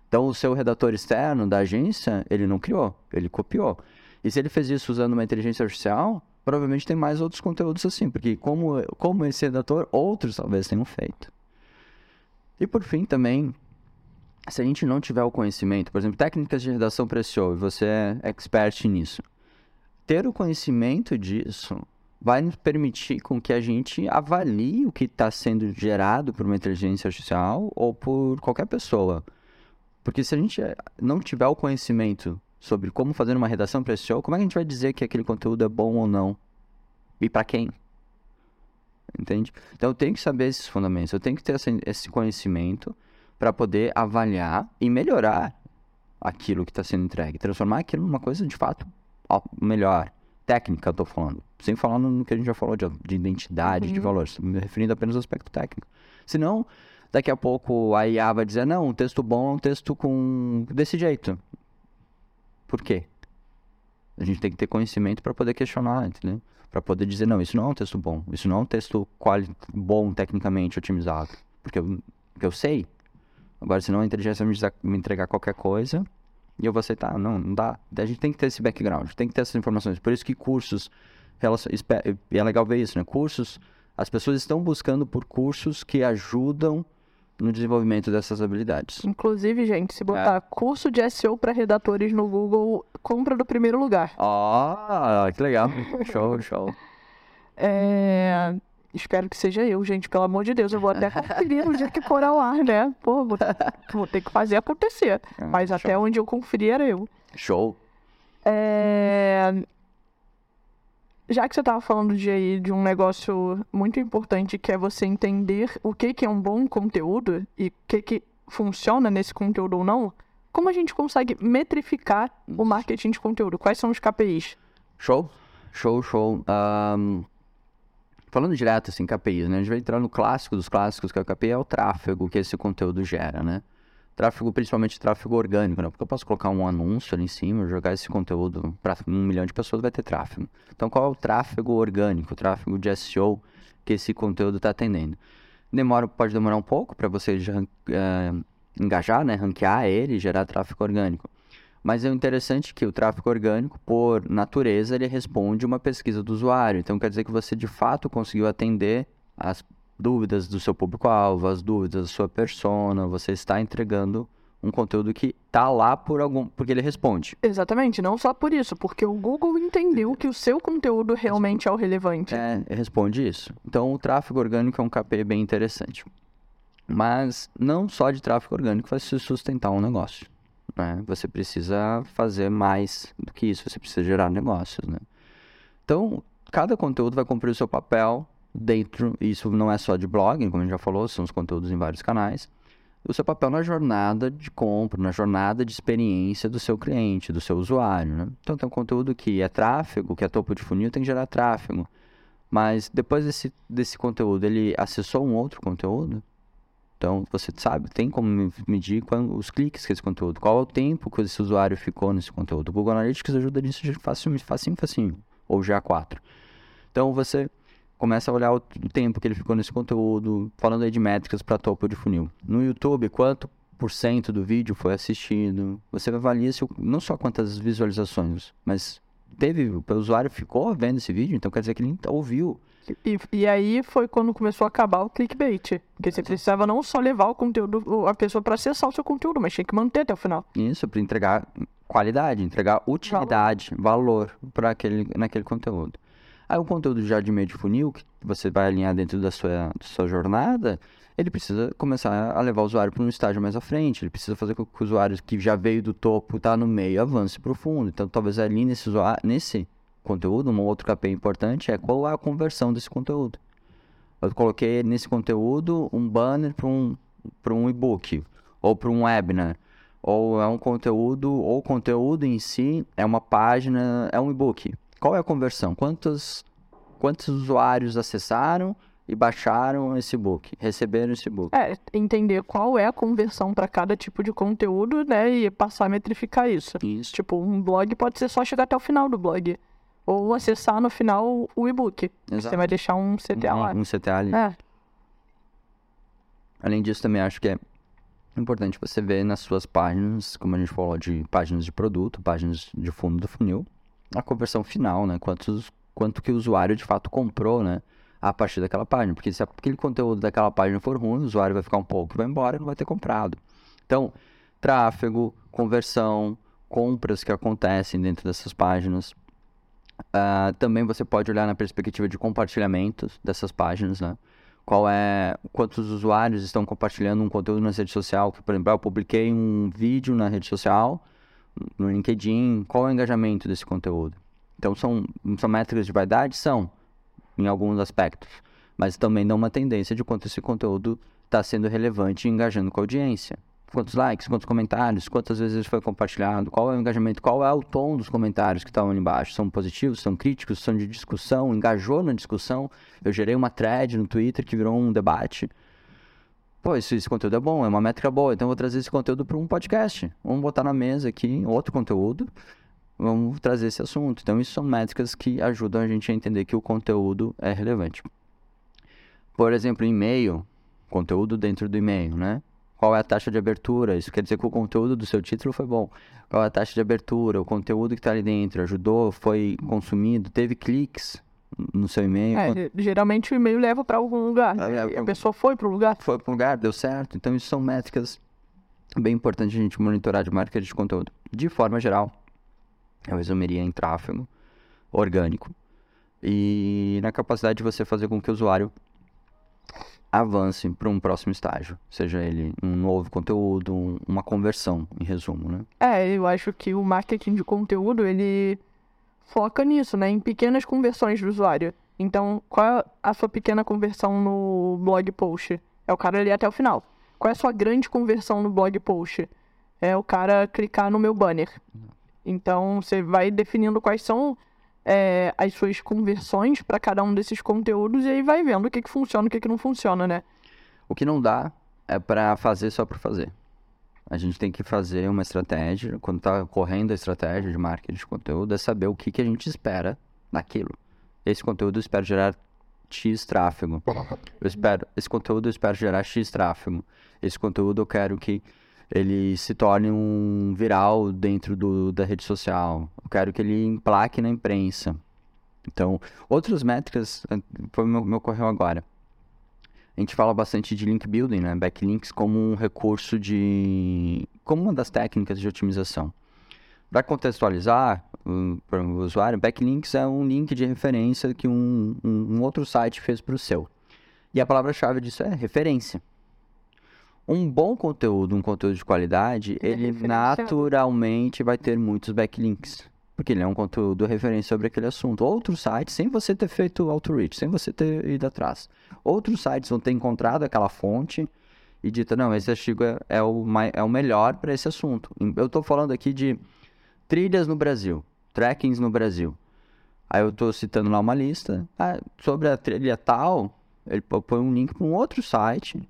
B: Então, o seu redator externo da agência, ele não criou, ele copiou. E se ele fez isso usando uma inteligência artificial, provavelmente tem mais outros conteúdos assim, porque como, como esse redator, outros talvez tenham feito. E por fim também, se a gente não tiver o conhecimento, por exemplo, técnicas de redação para e você é expert nisso, ter o conhecimento disso vai nos permitir com que a gente avalie o que está sendo gerado por uma inteligência artificial ou por qualquer pessoa. Porque se a gente não tiver o conhecimento sobre como fazer uma redação para SEO, como é que a gente vai dizer que aquele conteúdo é bom ou não? E para quem? Entende? Então eu tenho que saber esses fundamentos, eu tenho que ter esse conhecimento para poder avaliar e melhorar aquilo que está sendo entregue, transformar aquilo numa coisa de fato melhor. Técnica, eu tô falando. Sem falar no que a gente já falou de, de identidade, uhum. de valores. Me referindo apenas ao aspecto técnico. Senão, daqui a pouco a IA vai dizer, não, um texto bom é um texto com desse jeito. Por quê? A gente tem que ter conhecimento para poder questionar, entendeu? Para poder dizer, não, isso não é um texto bom, isso não é um texto quali bom, tecnicamente otimizado. Porque eu, porque eu sei. Agora, senão a inteligência me, entregar qualquer coisa e eu vou aceitar. Não, não dá. A gente tem que ter esse background, tem que ter essas informações. Por isso que cursos, e é legal ver isso, né? Cursos, as pessoas estão buscando por cursos que ajudam no desenvolvimento dessas habilidades.
A: Inclusive, gente, se botar é. curso de SEO para redatores no Google, compra do primeiro lugar.
B: Ah, que legal. show, show.
A: É... Espero que seja eu, gente, pelo amor de Deus. Eu vou até conferir no dia que for ao ar, né? Pô, vou, vou ter que fazer acontecer. Ah, Mas show. até onde eu conferi era eu.
B: Show.
A: É já que você estava falando de, aí, de um negócio muito importante que é você entender o que, que é um bom conteúdo e o que, que funciona nesse conteúdo ou não, como a gente consegue metrificar o marketing de conteúdo? Quais são os KPIs?
B: Show, show, show. Um, falando direto, assim, KPIs, né? A gente vai entrar no clássico dos clássicos, que é o KPI, é o tráfego que esse conteúdo gera, né? Tráfego, principalmente tráfego orgânico, né? Porque eu posso colocar um anúncio ali em cima, jogar esse conteúdo para um milhão de pessoas, vai ter tráfego. Então, qual é o tráfego orgânico, o tráfego de SEO que esse conteúdo está atendendo? Demora, pode demorar um pouco para você já, é, engajar, né? Ranquear ele, gerar tráfego orgânico. Mas é interessante que o tráfego orgânico, por natureza, ele responde uma pesquisa do usuário. Então, quer dizer que você, de fato, conseguiu atender as dúvidas do seu público-alvo, as dúvidas da sua persona, você está entregando um conteúdo que está lá por algum, porque ele responde.
A: Exatamente, não só por isso, porque o Google entendeu que o seu conteúdo realmente é o relevante.
B: É, responde isso. Então, o tráfego orgânico é um KP bem interessante. Mas não só de tráfego orgânico vai se sustentar um negócio. Né? Você precisa fazer mais do que isso, você precisa gerar negócios. Né? Então, cada conteúdo vai cumprir o seu papel dentro, isso não é só de blogging, como a gente já falou, são os conteúdos em vários canais, o seu papel na jornada de compra, na jornada de experiência do seu cliente, do seu usuário. Né? Então tem um conteúdo que é tráfego, que é topo de funil, tem que gerar tráfego. Mas depois desse, desse conteúdo, ele acessou um outro conteúdo? Então, você sabe, tem como medir os cliques que esse conteúdo, qual é o tempo que esse usuário ficou nesse conteúdo. O Google Analytics ajuda nisso facinho, facinho, facinho. ou GA4. Então você começa a olhar o tempo que ele ficou nesse conteúdo, falando aí de métricas para topo de funil. No YouTube, quanto por cento do vídeo foi assistido? Você avalia se, não só quantas visualizações, mas teve, o usuário ficou vendo esse vídeo, então quer dizer que ele ouviu.
A: E, e aí foi quando começou a acabar o clickbait. Porque você precisava não só levar o conteúdo, a pessoa para acessar o seu conteúdo, mas tinha que manter até o final.
B: Isso, para entregar qualidade, entregar utilidade, valor, valor aquele, naquele conteúdo. Aí o conteúdo já de meio de funil, que você vai alinhar dentro da sua, da sua jornada, ele precisa começar a levar o usuário para um estágio mais à frente. Ele precisa fazer com que o usuário que já veio do topo, está no meio, avance para o fundo. Então, talvez ali nesse, usuário, nesse conteúdo, um outro KPI importante é qual é a conversão desse conteúdo. Eu coloquei nesse conteúdo um banner para um, um e-book ou para um webinar ou é um conteúdo, ou o conteúdo em si é uma página, é um e-book. Qual é a conversão? Quantos, quantos usuários acessaram e baixaram esse book, receberam esse book.
A: É, entender qual é a conversão para cada tipo de conteúdo, né, e passar a metrificar isso.
B: Isso.
A: Tipo, um blog pode ser só chegar até o final do blog. Ou acessar no final o e-book. Você vai deixar um CTA
B: um,
A: lá.
B: Um CTA ali.
A: É.
B: Além disso, também acho que é importante você ver nas suas páginas, como a gente falou de páginas de produto, páginas de fundo do funil, a conversão final, né? Quantos, quanto que o usuário de fato comprou, né? a partir daquela página. Porque se aquele conteúdo daquela página for ruim, o usuário vai ficar um pouco, vai embora e não vai ter comprado. Então, tráfego, conversão, compras que acontecem dentro dessas páginas. Uh, também você pode olhar na perspectiva de compartilhamentos dessas páginas, né? Qual é quantos usuários estão compartilhando um conteúdo na rede social? Por exemplo, eu publiquei um vídeo na rede social, no LinkedIn. Qual é o engajamento desse conteúdo? Então são, são métricas de vaidade, são em alguns aspectos, mas também dá uma tendência de quanto esse conteúdo está sendo relevante e engajando com a audiência. Quantos likes, quantos comentários, quantas vezes foi compartilhado, qual é o engajamento, qual é o tom dos comentários que estão ali embaixo. São positivos, são críticos, são de discussão, engajou na discussão. Eu gerei uma thread no Twitter que virou um debate. Pô, esse, esse conteúdo é bom, é uma métrica boa, então eu vou trazer esse conteúdo para um podcast. Vamos botar na mesa aqui outro conteúdo vamos trazer esse assunto. Então, isso são métricas que ajudam a gente a entender que o conteúdo é relevante. Por exemplo, e-mail, conteúdo dentro do e-mail, né? Qual é a taxa de abertura? Isso quer dizer que o conteúdo do seu título foi bom. Qual é a taxa de abertura? O conteúdo que está ali dentro ajudou? Foi consumido? Teve cliques no seu e-mail?
A: É, geralmente o e-mail leva para algum lugar. É, a pessoa foi para o lugar?
B: Foi para o lugar, deu certo. Então, isso são métricas bem importantes a gente monitorar de marketing de conteúdo. De forma geral, eu resumiria em tráfego orgânico e na capacidade de você fazer com que o usuário avance para um próximo estágio, seja ele um novo conteúdo, um, uma conversão, em resumo, né?
A: É, eu acho que o marketing de conteúdo ele foca nisso, né, em pequenas conversões do usuário. Então, qual é a sua pequena conversão no blog post? É o cara ali até o final. Qual é a sua grande conversão no blog post? É o cara clicar no meu banner. Então, você vai definindo quais são é, as suas conversões para cada um desses conteúdos e aí vai vendo o que, que funciona e o que, que não funciona, né?
B: O que não dá é para fazer só por fazer. A gente tem que fazer uma estratégia, quando está correndo a estratégia de marketing de conteúdo, é saber o que, que a gente espera daquilo. Esse conteúdo eu espero gerar X tráfego. Eu espero, esse conteúdo eu espero gerar X tráfego. Esse conteúdo eu quero que ele se torne um viral dentro do, da rede social. Eu quero que ele emplaque na imprensa. Então, outras métricas, eh, foi me, ocorreu agora. A gente fala bastante de link building, né? Backlinks como um recurso de... como uma das técnicas de otimização. Para contextualizar para o usuário, backlinks é um link de referência que um, um, um outro site fez para o seu. E a palavra-chave disso é referência um bom conteúdo, um conteúdo de qualidade, ele naturalmente vai ter muitos backlinks. Porque ele é um conteúdo referente sobre aquele assunto. Outros sites, sem você ter feito outreach, sem você ter ido atrás. Outros sites vão ter encontrado aquela fonte e dito, não, esse artigo é, é o, é o melhor para esse assunto. Eu estou falando aqui de trilhas no Brasil, trekkings no Brasil. Aí eu estou citando lá uma lista. Ah, sobre a trilha tal, ele põe um link para um outro site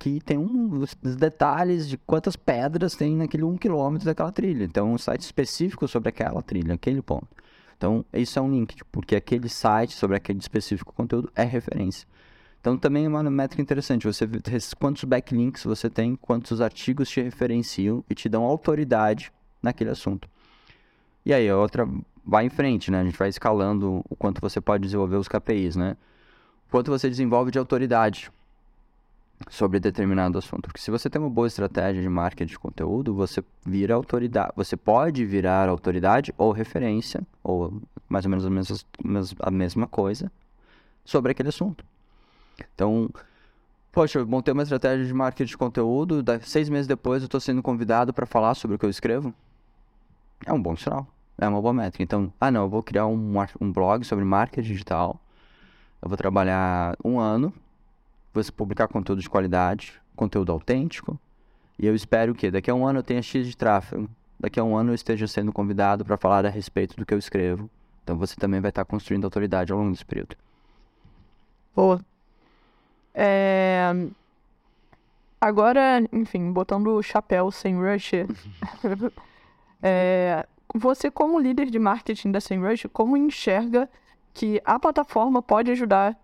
B: que tem um, os detalhes de quantas pedras tem naquele um quilômetro daquela trilha. Então, um site específico sobre aquela trilha, aquele ponto. Então, isso é um link, tipo, porque aquele site sobre aquele específico conteúdo é referência. Então, também é uma métrica interessante. Você vê quantos backlinks você tem, quantos artigos te referenciam e te dão autoridade naquele assunto. E aí, a outra vai em frente, né? A gente vai escalando o quanto você pode desenvolver os KPIs, né? Quanto você desenvolve de autoridade sobre determinado assunto. Porque se você tem uma boa estratégia de marketing de conteúdo, você vira autoridade. Você pode virar autoridade ou referência, ou mais ou menos a mesma, a mesma coisa, sobre aquele assunto. Então, poxa, eu montei uma estratégia de marketing de conteúdo, seis meses depois eu estou sendo convidado para falar sobre o que eu escrevo. É um bom sinal. É uma boa métrica. Então, ah não, eu vou criar um, um blog sobre marketing digital. Eu vou trabalhar um ano você publicar conteúdo de qualidade, conteúdo autêntico. E eu espero que daqui a um ano eu tenha X de tráfego. Daqui a um ano eu esteja sendo convidado para falar a respeito do que eu escrevo. Então você também vai estar construindo autoridade ao longo desse período.
A: Boa. É... Agora, enfim, botando o chapéu sem rush. é... Você, como líder de marketing da SEMrush, como enxerga que a plataforma pode ajudar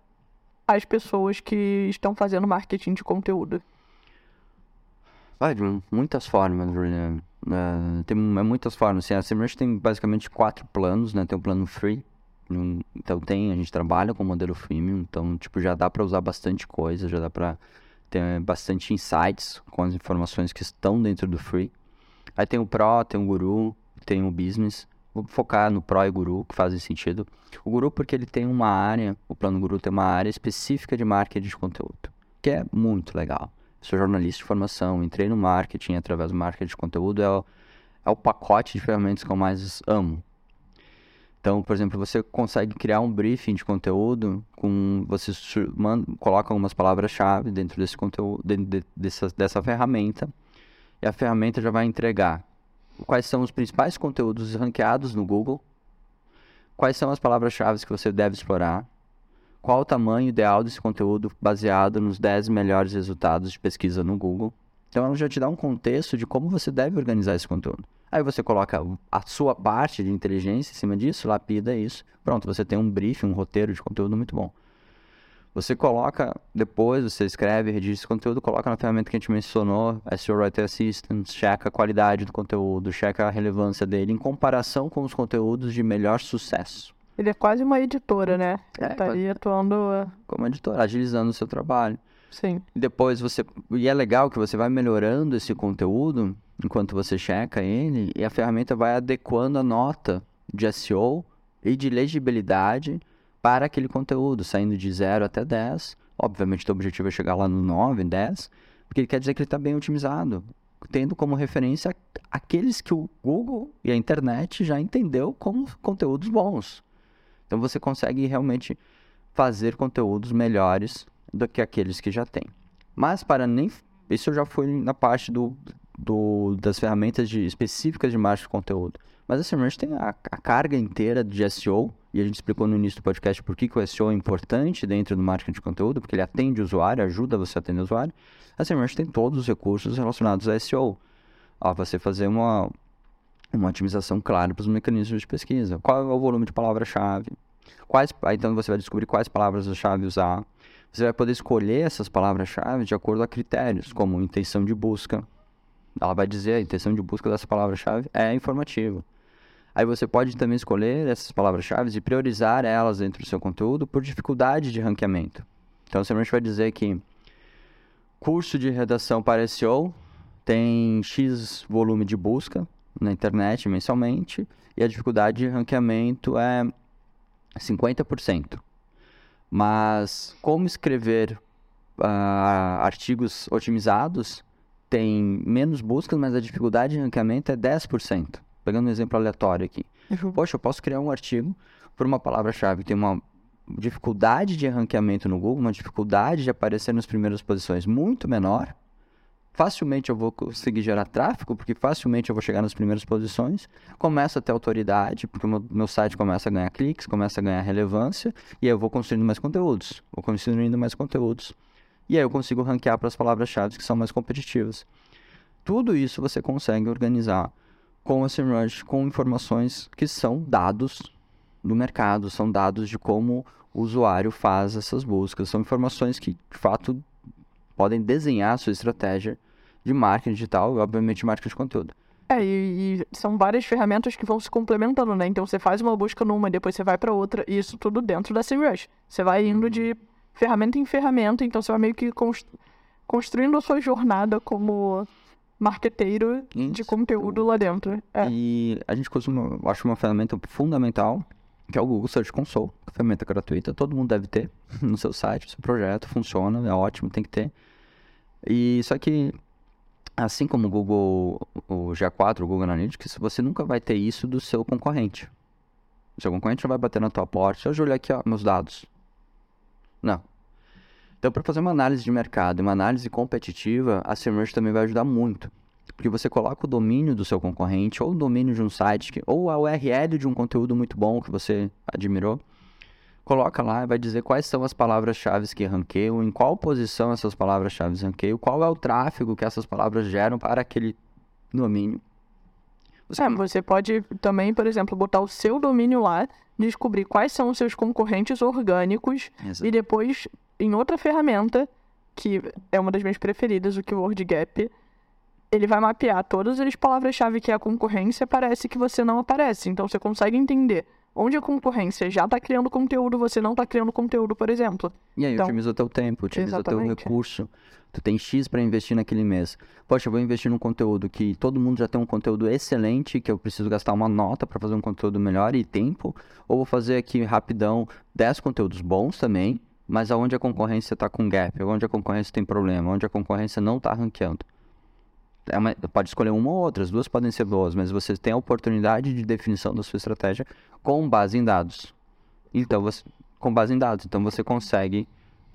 A: as pessoas que estão fazendo marketing de conteúdo?
B: Vai de muitas formas, Juliana. Uh, tem é, muitas formas. Assim, a SEMrush tem basicamente quatro planos, né? Tem um plano free. Um, então tem, a gente trabalha com o modelo freemium, então tipo já dá para usar bastante coisa, já dá para ter bastante insights com as informações que estão dentro do free. Aí tem o Pro, tem o Guru, tem o Business. Vou focar no Pro e Guru, que fazem sentido. O Guru, porque ele tem uma área, o plano Guru tem uma área específica de marketing de conteúdo, que é muito legal. sou jornalista de formação, entrei no marketing através do marketing de conteúdo, é o, é o pacote de ferramentas que eu mais amo. Então, por exemplo, você consegue criar um briefing de conteúdo com você manda, coloca algumas palavras-chave dentro desse conteúdo, dentro de, dessa, dessa ferramenta, e a ferramenta já vai entregar quais são os principais conteúdos ranqueados no Google, quais são as palavras-chave que você deve explorar, qual o tamanho ideal desse conteúdo baseado nos 10 melhores resultados de pesquisa no Google. Então ela já te dá um contexto de como você deve organizar esse conteúdo. Aí você coloca a sua parte de inteligência em cima disso, lapida isso. Pronto, você tem um briefing, um roteiro de conteúdo muito bom. Você coloca, depois você escreve, redige esse conteúdo, coloca na ferramenta que a gente mencionou, SEO Writer Assistant, checa a qualidade do conteúdo, checa a relevância dele em comparação com os conteúdos de melhor sucesso.
A: Ele é quase uma editora, né?
B: É,
A: Ele estaria atuando...
B: Como editora, agilizando o seu trabalho.
A: Sim.
B: E depois você... E é legal que você vai melhorando esse conteúdo enquanto você checa ele e a ferramenta vai adequando a nota de SEO e de legibilidade para aquele conteúdo, saindo de 0 até 10. Obviamente, o objetivo é chegar lá no 9, 10, porque quer dizer que ele está bem otimizado, tendo como referência aqueles que o Google e a internet já entendeu como conteúdos bons. Então, você consegue realmente fazer conteúdos melhores do que aqueles que já tem. Mas para nem isso já foi na parte do, do das ferramentas de, específicas de marketing de conteúdo. Mas a Search tem a, a, carga inteira de SEO e a gente explicou no início do podcast por que, que o SEO é importante dentro do marketing de conteúdo, porque ele atende o usuário, ajuda você a atender o usuário. A Semrush tem todos os recursos relacionados a SEO. Ó, você fazer uma, uma otimização clara para os mecanismos de pesquisa. Qual é o volume de palavra-chave? Quais, então você vai descobrir quais palavras-chave usar. Você vai poder escolher essas palavras-chave de acordo a critérios, como intenção de busca. Ela vai dizer a intenção de busca dessa palavra-chave é informativa. Aí você pode também escolher essas palavras-chave e priorizar elas dentro do seu conteúdo por dificuldade de ranqueamento. Então, você vai dizer que curso de redação para SEO tem X volume de busca na internet mensalmente e a dificuldade de ranqueamento é 50%. Mas como escrever uh, artigos otimizados tem menos buscas, mas a dificuldade de ranqueamento é 10% pegando um exemplo aleatório aqui. Uhum. Poxa, eu posso criar um artigo por uma palavra-chave que tem uma dificuldade de ranqueamento no Google, uma dificuldade de aparecer nas primeiras posições muito menor. Facilmente eu vou conseguir gerar tráfego, porque facilmente eu vou chegar nas primeiras posições. Começa a ter autoridade, porque o meu, meu site começa a ganhar cliques, começa a ganhar relevância, e aí eu vou construindo mais conteúdos. Vou construindo mais conteúdos. E aí eu consigo ranquear para as palavras-chave que são mais competitivas. Tudo isso você consegue organizar com o SEMrush com informações que são dados do mercado, são dados de como o usuário faz essas buscas, são informações que, de fato, podem desenhar a sua estratégia de marketing digital e, obviamente, marketing de conteúdo.
A: É, e, e, são várias ferramentas que vão se complementando, né? Então você faz uma busca numa, depois você vai para outra, e isso tudo dentro da SEMrush. Você vai indo de ferramenta em ferramenta, então você vai meio que constru construindo a sua jornada como marqueteiro isso. de conteúdo lá dentro. É.
B: E a gente eu acho uma ferramenta fundamental, que é o Google Search Console, ferramenta gratuita, todo mundo deve ter no seu site, no seu projeto, funciona, é ótimo, tem que ter. E só que assim como o Google, o G4, o Google Analytics, você nunca vai ter isso do seu concorrente. O seu concorrente não vai bater na tua porta, deixa eu olhar aqui, ó, meus dados. Não. Então, para fazer uma análise de mercado, uma análise competitiva, a SEMrush também vai ajudar muito. Porque você coloca o domínio do seu concorrente, ou o domínio de um site, ou a URL de um conteúdo muito bom que você admirou, coloca lá e vai dizer quais são as palavras-chave que ranqueiam, em qual posição essas palavras-chave ranqueiam, qual é o tráfego que essas palavras geram para aquele domínio.
A: Você... É, você pode também, por exemplo, botar o seu domínio lá, descobrir quais são os seus concorrentes orgânicos Exato. e depois, em outra ferramenta, que é uma das minhas preferidas, o Keyword Gap, ele vai mapear todas as palavras-chave que é a concorrência, parece que você não aparece. Então você consegue entender onde a concorrência já está criando conteúdo, você não está criando conteúdo, por exemplo.
B: E aí,
A: então,
B: otimiza o teu tempo, otimiza o teu recurso. Tu tem X para investir naquele mês. Poxa, eu vou investir num conteúdo que todo mundo já tem um conteúdo excelente, que eu preciso gastar uma nota para fazer um conteúdo melhor e tempo. Ou vou fazer aqui rapidão 10 conteúdos bons também, mas aonde a concorrência está com gap, onde a concorrência tem problema, onde a concorrência não está ranqueando é uma, pode escolher uma ou outra, as duas podem ser boas, mas você tem a oportunidade de definição da sua estratégia com base em dados. Então, você, com base em dados, então você consegue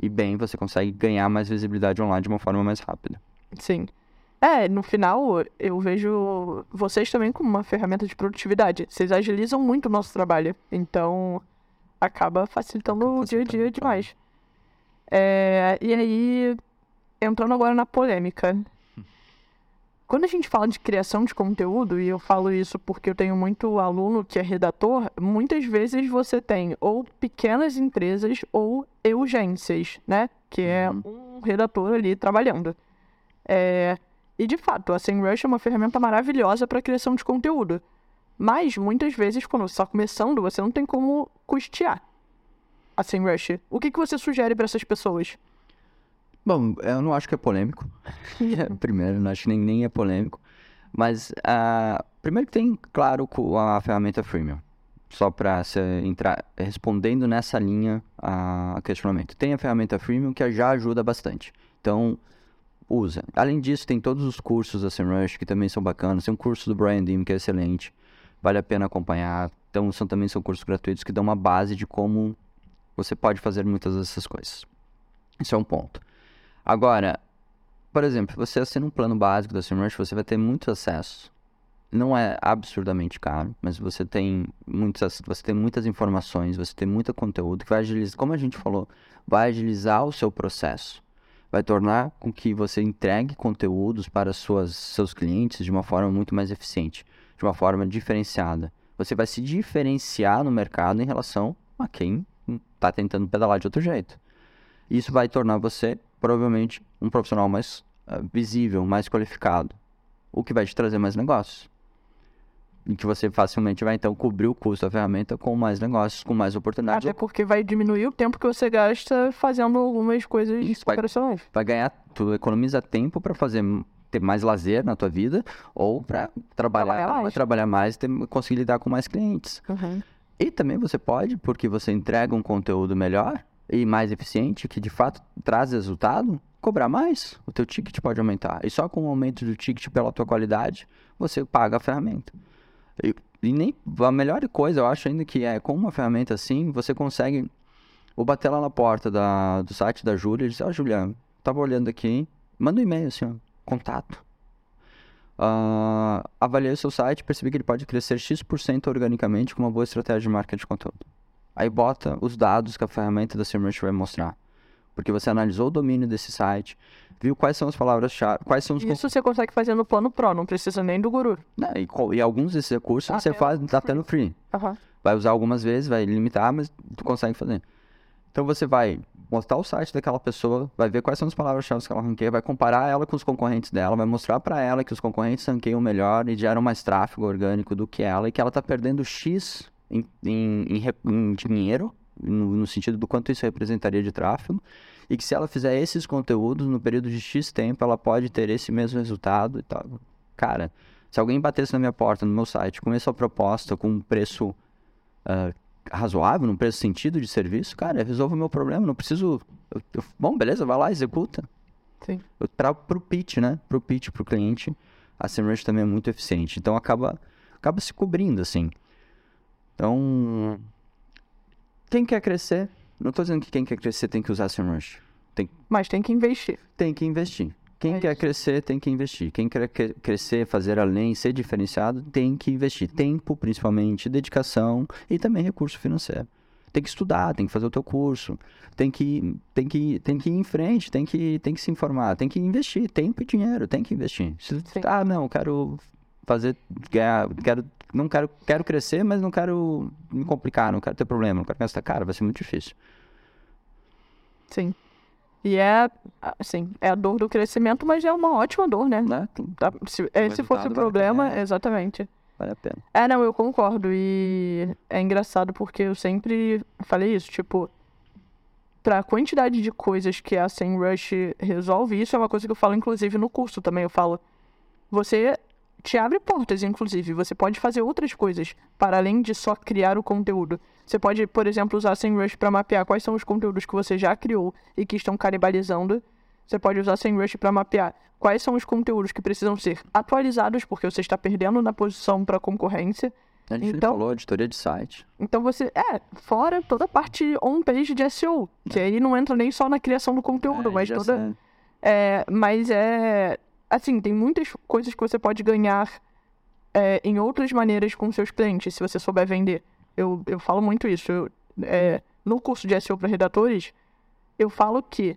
B: ir bem, você consegue ganhar mais visibilidade online de uma forma mais rápida.
A: Sim. É, no final, eu vejo vocês também como uma ferramenta de produtividade. Vocês agilizam muito o nosso trabalho. Então, acaba facilitando o dia a dia demais. É, e aí, entrando agora na polêmica. Quando a gente fala de criação de conteúdo, e eu falo isso porque eu tenho muito aluno que é redator, muitas vezes você tem ou pequenas empresas ou urgências, né? Que é uhum. um redator ali trabalhando. É... E de fato, a SEMrush é uma ferramenta maravilhosa para criação de conteúdo. Mas muitas vezes, quando você está começando, você não tem como custear a SEMrush. O que, que você sugere para essas pessoas?
B: Bom, eu não acho que é polêmico. primeiro, não acho que nem, nem é polêmico. Mas, uh, primeiro tem, claro, a ferramenta freemium. Só para entrar respondendo nessa linha a uh, questionamento. Tem a ferramenta freemium que já ajuda bastante. Então, usa. Além disso, tem todos os cursos da SEMrush que também são bacanas. Tem um curso do Brian Dim que é excelente. Vale a pena acompanhar. Então, são, também são cursos gratuitos que dão uma base de como você pode fazer muitas dessas coisas. Isso é um ponto. Agora, por exemplo, você assina um plano básico da SEMrush, você vai ter muito acesso. Não é absurdamente caro, mas você tem muitas, você tem muitas informações, você tem muito conteúdo que vai agilizar, como a gente falou, vai agilizar o seu processo. Vai tornar com que você entregue conteúdos para suas, seus clientes de uma forma muito mais eficiente, de uma forma diferenciada. Você vai se diferenciar no mercado em relação a quem está tentando pedalar de outro jeito. Isso vai tornar você provavelmente um profissional mais uh, visível, mais qualificado, o que vai te trazer mais negócios. E que você facilmente vai então cobrir o custo da ferramenta com mais negócios, com mais oportunidades.
A: Até porque vai diminuir o tempo que você gasta fazendo algumas coisas Isso, operacionais.
B: Vai, vai ganhar, tu economiza tempo para fazer ter mais lazer na tua vida ou para trabalhar, trabalhar mais, trabalhar mais ter, conseguir lidar com mais clientes.
A: Uhum.
B: E também você pode, porque você entrega um conteúdo melhor, e mais eficiente, que de fato traz resultado, cobrar mais, o teu ticket pode aumentar. E só com o aumento do ticket pela tua qualidade, você paga a ferramenta. E, e nem a melhor coisa, eu acho ainda que é com uma ferramenta assim, você consegue ou bater lá na porta da, do site da Júlia e dizer, ó oh, Juliano, tava olhando aqui, manda um e-mail assim, ó, contato. Uh, avaliei o seu site, percebi que ele pode crescer X% organicamente com uma boa estratégia de marketing de conteúdo. Aí bota os dados que a ferramenta da SEMrush vai mostrar. Porque você analisou o domínio desse site, viu quais são as palavras-chave, quais são os...
A: Isso você consegue fazer no plano Pro, não precisa nem do Guru.
B: Né? E, e, alguns desses recursos ah, você faz até no free.
A: Uhum.
B: Vai usar algumas vezes, vai limitar, mas tu consegue fazer. Então você vai mostrar o site daquela pessoa, vai ver quais são as palavras-chave que ela ranqueia, vai comparar ela com os concorrentes dela, vai mostrar para ela que os concorrentes ranqueiam melhor e geram mais tráfego orgânico do que ela e que ela está perdendo X em, em, em, dinheiro, no, no, sentido do quanto isso representaria de tráfego, e que se ela fizer esses conteúdos no período de X tempo, ela pode ter esse mesmo resultado e tal. Cara, se alguém batesse na minha porta, no meu site, com essa proposta, com um preço uh, razoável, num preço sentido de serviço, cara, resolve o meu problema, não preciso... Eu, eu, bom, beleza, vai lá, executa.
A: Sim.
B: Para o pitch, né? Para o pitch, para o cliente, a SEMrush também é muito eficiente. Então, acaba, acaba se cobrindo, assim. Então, quem quer crescer, não estou dizendo que quem quer crescer tem que usar SEMrush. Tem,
A: Mas tem que investir.
B: Tem que investir. Quem é quer crescer tem que investir. Quem quer crescer, fazer além, ser diferenciado, tem que investir. Tempo, principalmente, dedicação e também recurso financeiro. Tem que estudar, tem que fazer o teu curso, tem que, tem que, tem que ir em frente, tem que, tem que se informar, tem que investir tempo e dinheiro, tem que investir. Se, ah, não, quero fazer, quero, não quero, quero crescer, mas não quero me complicar, não quero ter problema, não quero gastar cara, vai ser muito difícil.
A: Sim. E é, assim, é a dor do crescimento, mas é uma ótima dor, né?
B: né?
A: Se, esse fosse o problema, vale exatamente.
B: Vale a pena.
A: É, não, eu concordo. E é engraçado porque eu sempre falei isso, tipo, pra quantidade de coisas que a SEMrush resolve, isso é uma coisa que eu falo, inclusive, no curso também. Eu falo, você te abre portas, inclusive. Você pode fazer outras coisas, para além de só criar o conteúdo. Você pode, por exemplo, usar SEMrush para mapear quais são os conteúdos que você já criou e que estão canibalizando. Você pode usar SEMrush para mapear quais são os conteúdos que precisam ser atualizados, porque você está perdendo na posição para concorrência.
B: A gente então, falou, editoria de site.
A: Então você. É, fora toda a parte on-page de SEO. Que aí não entra nem só na criação do conteúdo, é, mas toda. É, mas é assim, tem muitas coisas que você pode ganhar é, em outras maneiras com seus clientes, se você souber vender. Eu, eu falo muito isso. Eu, é, no curso de SEO para redatores, eu falo que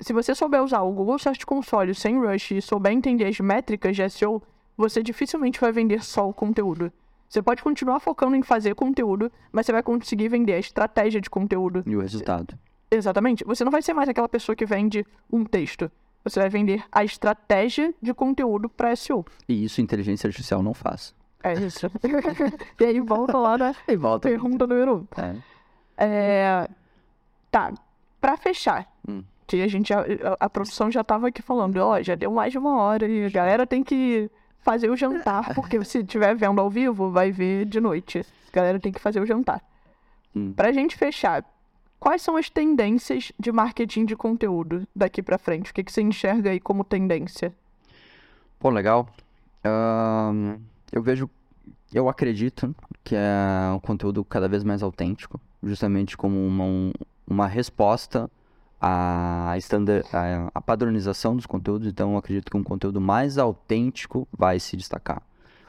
A: se você souber usar o Google Search Console sem Rush e souber entender as métricas de SEO, você dificilmente vai vender só o conteúdo. Você pode continuar focando em fazer conteúdo, mas você vai conseguir vender a estratégia de conteúdo.
B: E o resultado.
A: Exatamente. Você não vai ser mais aquela pessoa que vende um texto. Você vai vender a estratégia de conteúdo para SEO.
B: E isso inteligência artificial não faz.
A: É isso. e aí volta lá na
B: e volta.
A: pergunta número um. É. É... Tá, para fechar, hum. que a gente, a, a, produção já tava aqui falando, ó, já deu mais de uma hora e a galera tem que fazer o jantar, porque se estiver vendo ao vivo, vai ver de noite. A galera tem que fazer o jantar. Hum. Pra gente fechar, Quais são as tendências de marketing de conteúdo daqui para frente? O que, que você enxerga aí como tendência?
B: Pô, legal. Eu vejo, eu acredito que é um conteúdo cada vez mais autêntico, justamente como uma, uma resposta à, standard, à, à padronização dos conteúdos. Então, eu acredito que um conteúdo mais autêntico vai se destacar.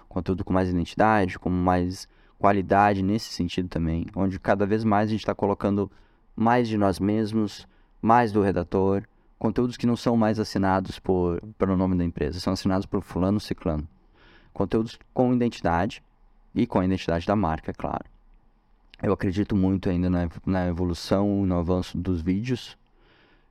B: conteúdo com mais identidade, com mais qualidade nesse sentido também, onde cada vez mais a gente está colocando mais de nós mesmos, mais do redator, conteúdos que não são mais assinados por pelo nome da empresa, são assinados por fulano ciclano. Conteúdos com identidade e com a identidade da marca, é claro. Eu acredito muito ainda na, na evolução, no avanço dos vídeos.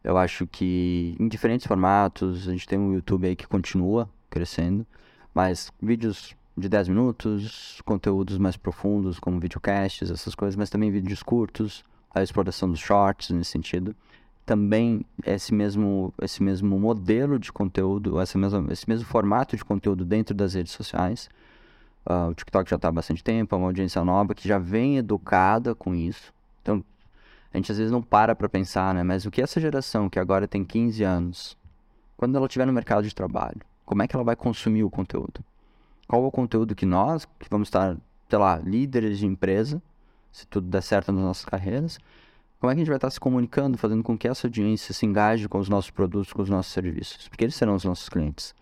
B: Eu acho que em diferentes formatos, a gente tem um YouTube aí que continua crescendo, mas vídeos de 10 minutos, conteúdos mais profundos como videocasts, essas coisas, mas também vídeos curtos, a exploração dos shorts nesse sentido. Também esse mesmo, esse mesmo modelo de conteúdo, esse mesmo, esse mesmo formato de conteúdo dentro das redes sociais. Uh, o TikTok já está há bastante tempo, é uma audiência nova que já vem educada com isso. Então, a gente às vezes não para para pensar, né? Mas o que essa geração que agora tem 15 anos, quando ela estiver no mercado de trabalho, como é que ela vai consumir o conteúdo? Qual é o conteúdo que nós, que vamos estar, sei lá, líderes de empresa, se tudo der certo nas nossas carreiras, como é que a gente vai estar se comunicando, fazendo com que essa audiência se engaje com os nossos produtos, com os nossos serviços? Porque eles serão os nossos clientes.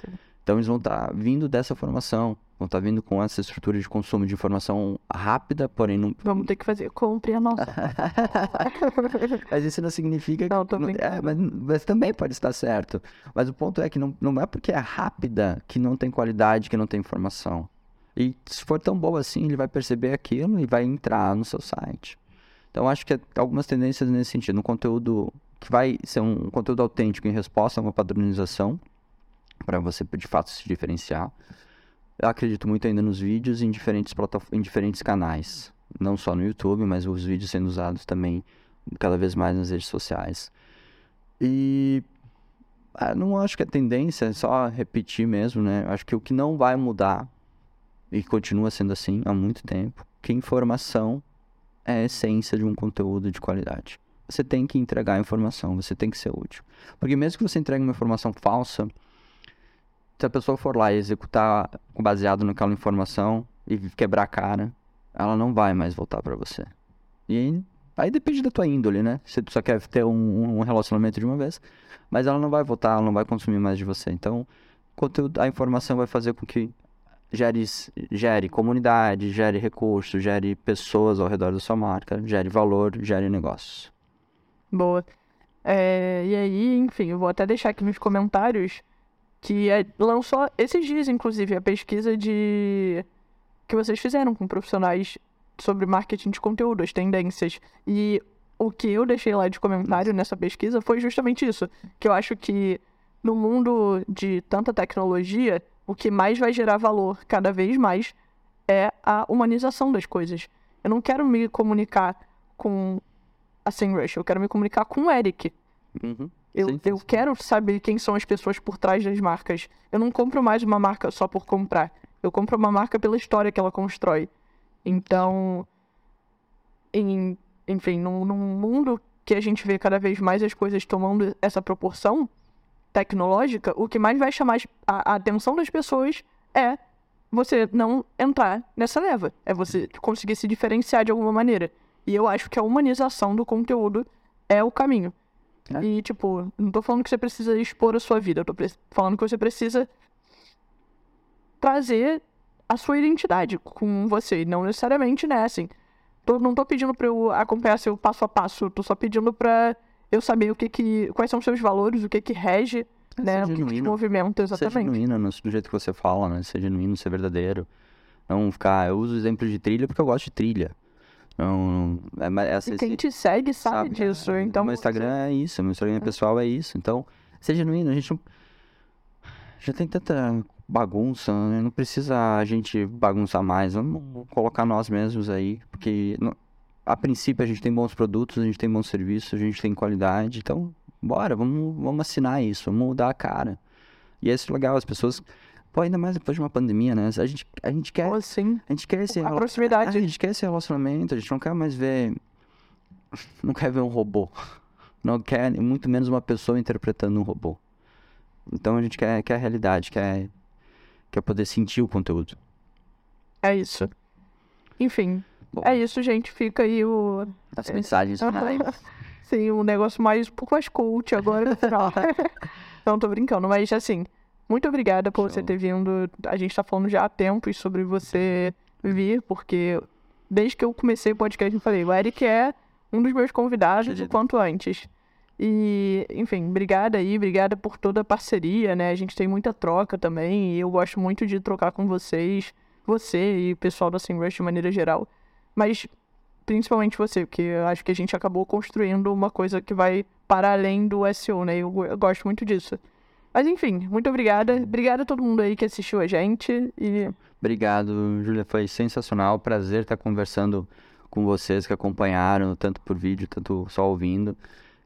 B: Sim. Então eles vão estar vindo dessa formação, vão estar vindo com essa estrutura de consumo de informação rápida, porém não.
A: Vamos ter que fazer, compre a nossa.
B: mas isso não significa
A: não,
B: que.
A: Não,
B: é, mas, mas, também pode estar certo. Mas o ponto é que não, não é porque é rápida que não tem qualidade, que não tem informação. E se for tão bom assim, ele vai perceber aquilo e vai entrar no seu site. Então, acho que algumas tendências nesse sentido. Um conteúdo que vai ser um conteúdo autêntico em resposta a uma padronização, para você de fato se diferenciar. Eu acredito muito ainda nos vídeos em diferentes, em diferentes canais. Não só no YouTube, mas os vídeos sendo usados também cada vez mais nas redes sociais. E ah, não acho que a tendência é só repetir mesmo, né? Acho que o que não vai mudar, e continua sendo assim há muito tempo, que informação é a essência de um conteúdo de qualidade. Você tem que entregar a informação, você tem que ser útil. Porque mesmo que você entregue uma informação falsa, se a pessoa for lá e executar baseado naquela informação e quebrar a cara, ela não vai mais voltar para você. E aí, depende da tua índole, né? Se tu só quer ter um, um, relacionamento de uma vez, mas ela não vai voltar, ela não vai consumir mais de você. Então, a informação vai fazer com que gere, gere comunidade, gere recursos, gere pessoas ao redor da sua marca, gere valor, gere negócios.
A: Boa. É, e aí, enfim, eu vou até deixar aqui nos comentários que é, lançou esses dias, inclusive, a pesquisa de que vocês fizeram com profissionais sobre marketing de conteúdo, as tendências. E o que eu deixei lá de comentário nessa pesquisa foi justamente isso, que eu acho que no mundo de tanta tecnologia, o que mais vai gerar valor cada vez mais é a humanização das coisas. Eu não quero me comunicar com a SEMrush, eu quero me comunicar com o Eric. Uhum. Eu, sim, eu quero saber quem são as pessoas por trás das marcas. Eu não compro mais uma marca só por comprar. Eu compro uma marca pela história que ela constrói. Então, em, enfim, num, num mundo que a gente vê cada vez mais as coisas tomando essa proporção tecnológica, o que mais vai chamar a, atenção das pessoas é você não entrar nessa leva. É você conseguir se diferenciar de alguma maneira. E eu acho que a humanização do conteúdo é o caminho. É. E, tipo, não tô falando que você precisa expor a sua vida, eu tô falando que você precisa trazer a sua identidade com você. Não necessariamente, né, assim. Tô, não tô pedindo pra eu acompanhar seu passo a passo, tô só pedindo pra eu saber o que que. quais são os seus valores, o que que rege, é, né? O que, que movimento, exatamente. Ser
B: genuíno no, do jeito que você fala, né? Ser genuíno, ser verdadeiro. Não ficar. Eu uso o exemplo de trilha porque eu gosto de trilha. Não, não é, é,
A: e quem te segue sabe, sabe disso, é, então...
B: Meu Instagram é isso, meu Instagram pessoal é isso. Então, seja genuíno, a gente não... Já tem tanta bagunça, né? não precisa a gente bagunçar mais. Vamos colocar nós mesmos aí, porque a princípio a gente tem bons produtos, a gente tem bons serviços, a gente tem qualidade. Então, bora, vamos, vamos assinar isso, vamos mudar a cara. E é isso legal, as pessoas Pô, ainda mais depois de uma pandemia, né? A gente, a gente quer.
A: sim.
B: A gente quer esse.
A: A proximidade.
B: A gente quer esse relacionamento, a gente não quer mais ver. Não quer ver um robô. Não quer muito menos uma pessoa interpretando um robô. Então a gente quer, quer a realidade, quer, quer poder sentir o conteúdo.
A: É isso. Enfim. Bom. É isso, gente. Fica aí o.
B: As mensagens finais.
A: Sim, um negócio mais um pouco mais cult agora. não, tô brincando, mas assim. Muito obrigada por Show. você ter vindo. A gente está falando já há tempos sobre você vir, porque desde que eu comecei o podcast eu falei, o Eric é um dos meus convidados o quanto antes. E, enfim, obrigada aí, obrigada por toda a parceria, né? A gente tem muita troca também, e eu gosto muito de trocar com vocês, você e o pessoal da SEMrush de maneira geral. Mas principalmente você, porque eu acho que a gente acabou construindo uma coisa que vai para além do SEO, né? Eu, eu gosto muito disso. Mas enfim, muito obrigada. Obrigada a todo mundo aí que assistiu a gente. E...
B: Obrigado, Júlia. Foi sensacional. Prazer estar conversando com vocês que acompanharam, tanto por vídeo, tanto só ouvindo.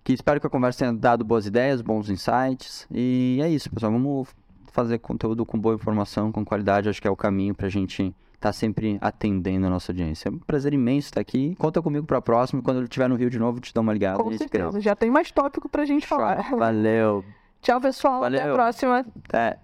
B: Que espero que a conversa tenha dado boas ideias, bons insights. E é isso, pessoal. Vamos fazer conteúdo com boa informação, com qualidade. Acho que é o caminho para a gente tá sempre atendendo a nossa audiência. É um prazer imenso estar aqui. Conta comigo para a próxima. Quando eu estiver no Rio de novo, te dou uma ligada.
A: Com certeza. Já tem mais tópico para a gente falar.
B: Valeu.
A: Tchau, pessoal.
B: Valeu.
A: Até a próxima.
B: Até.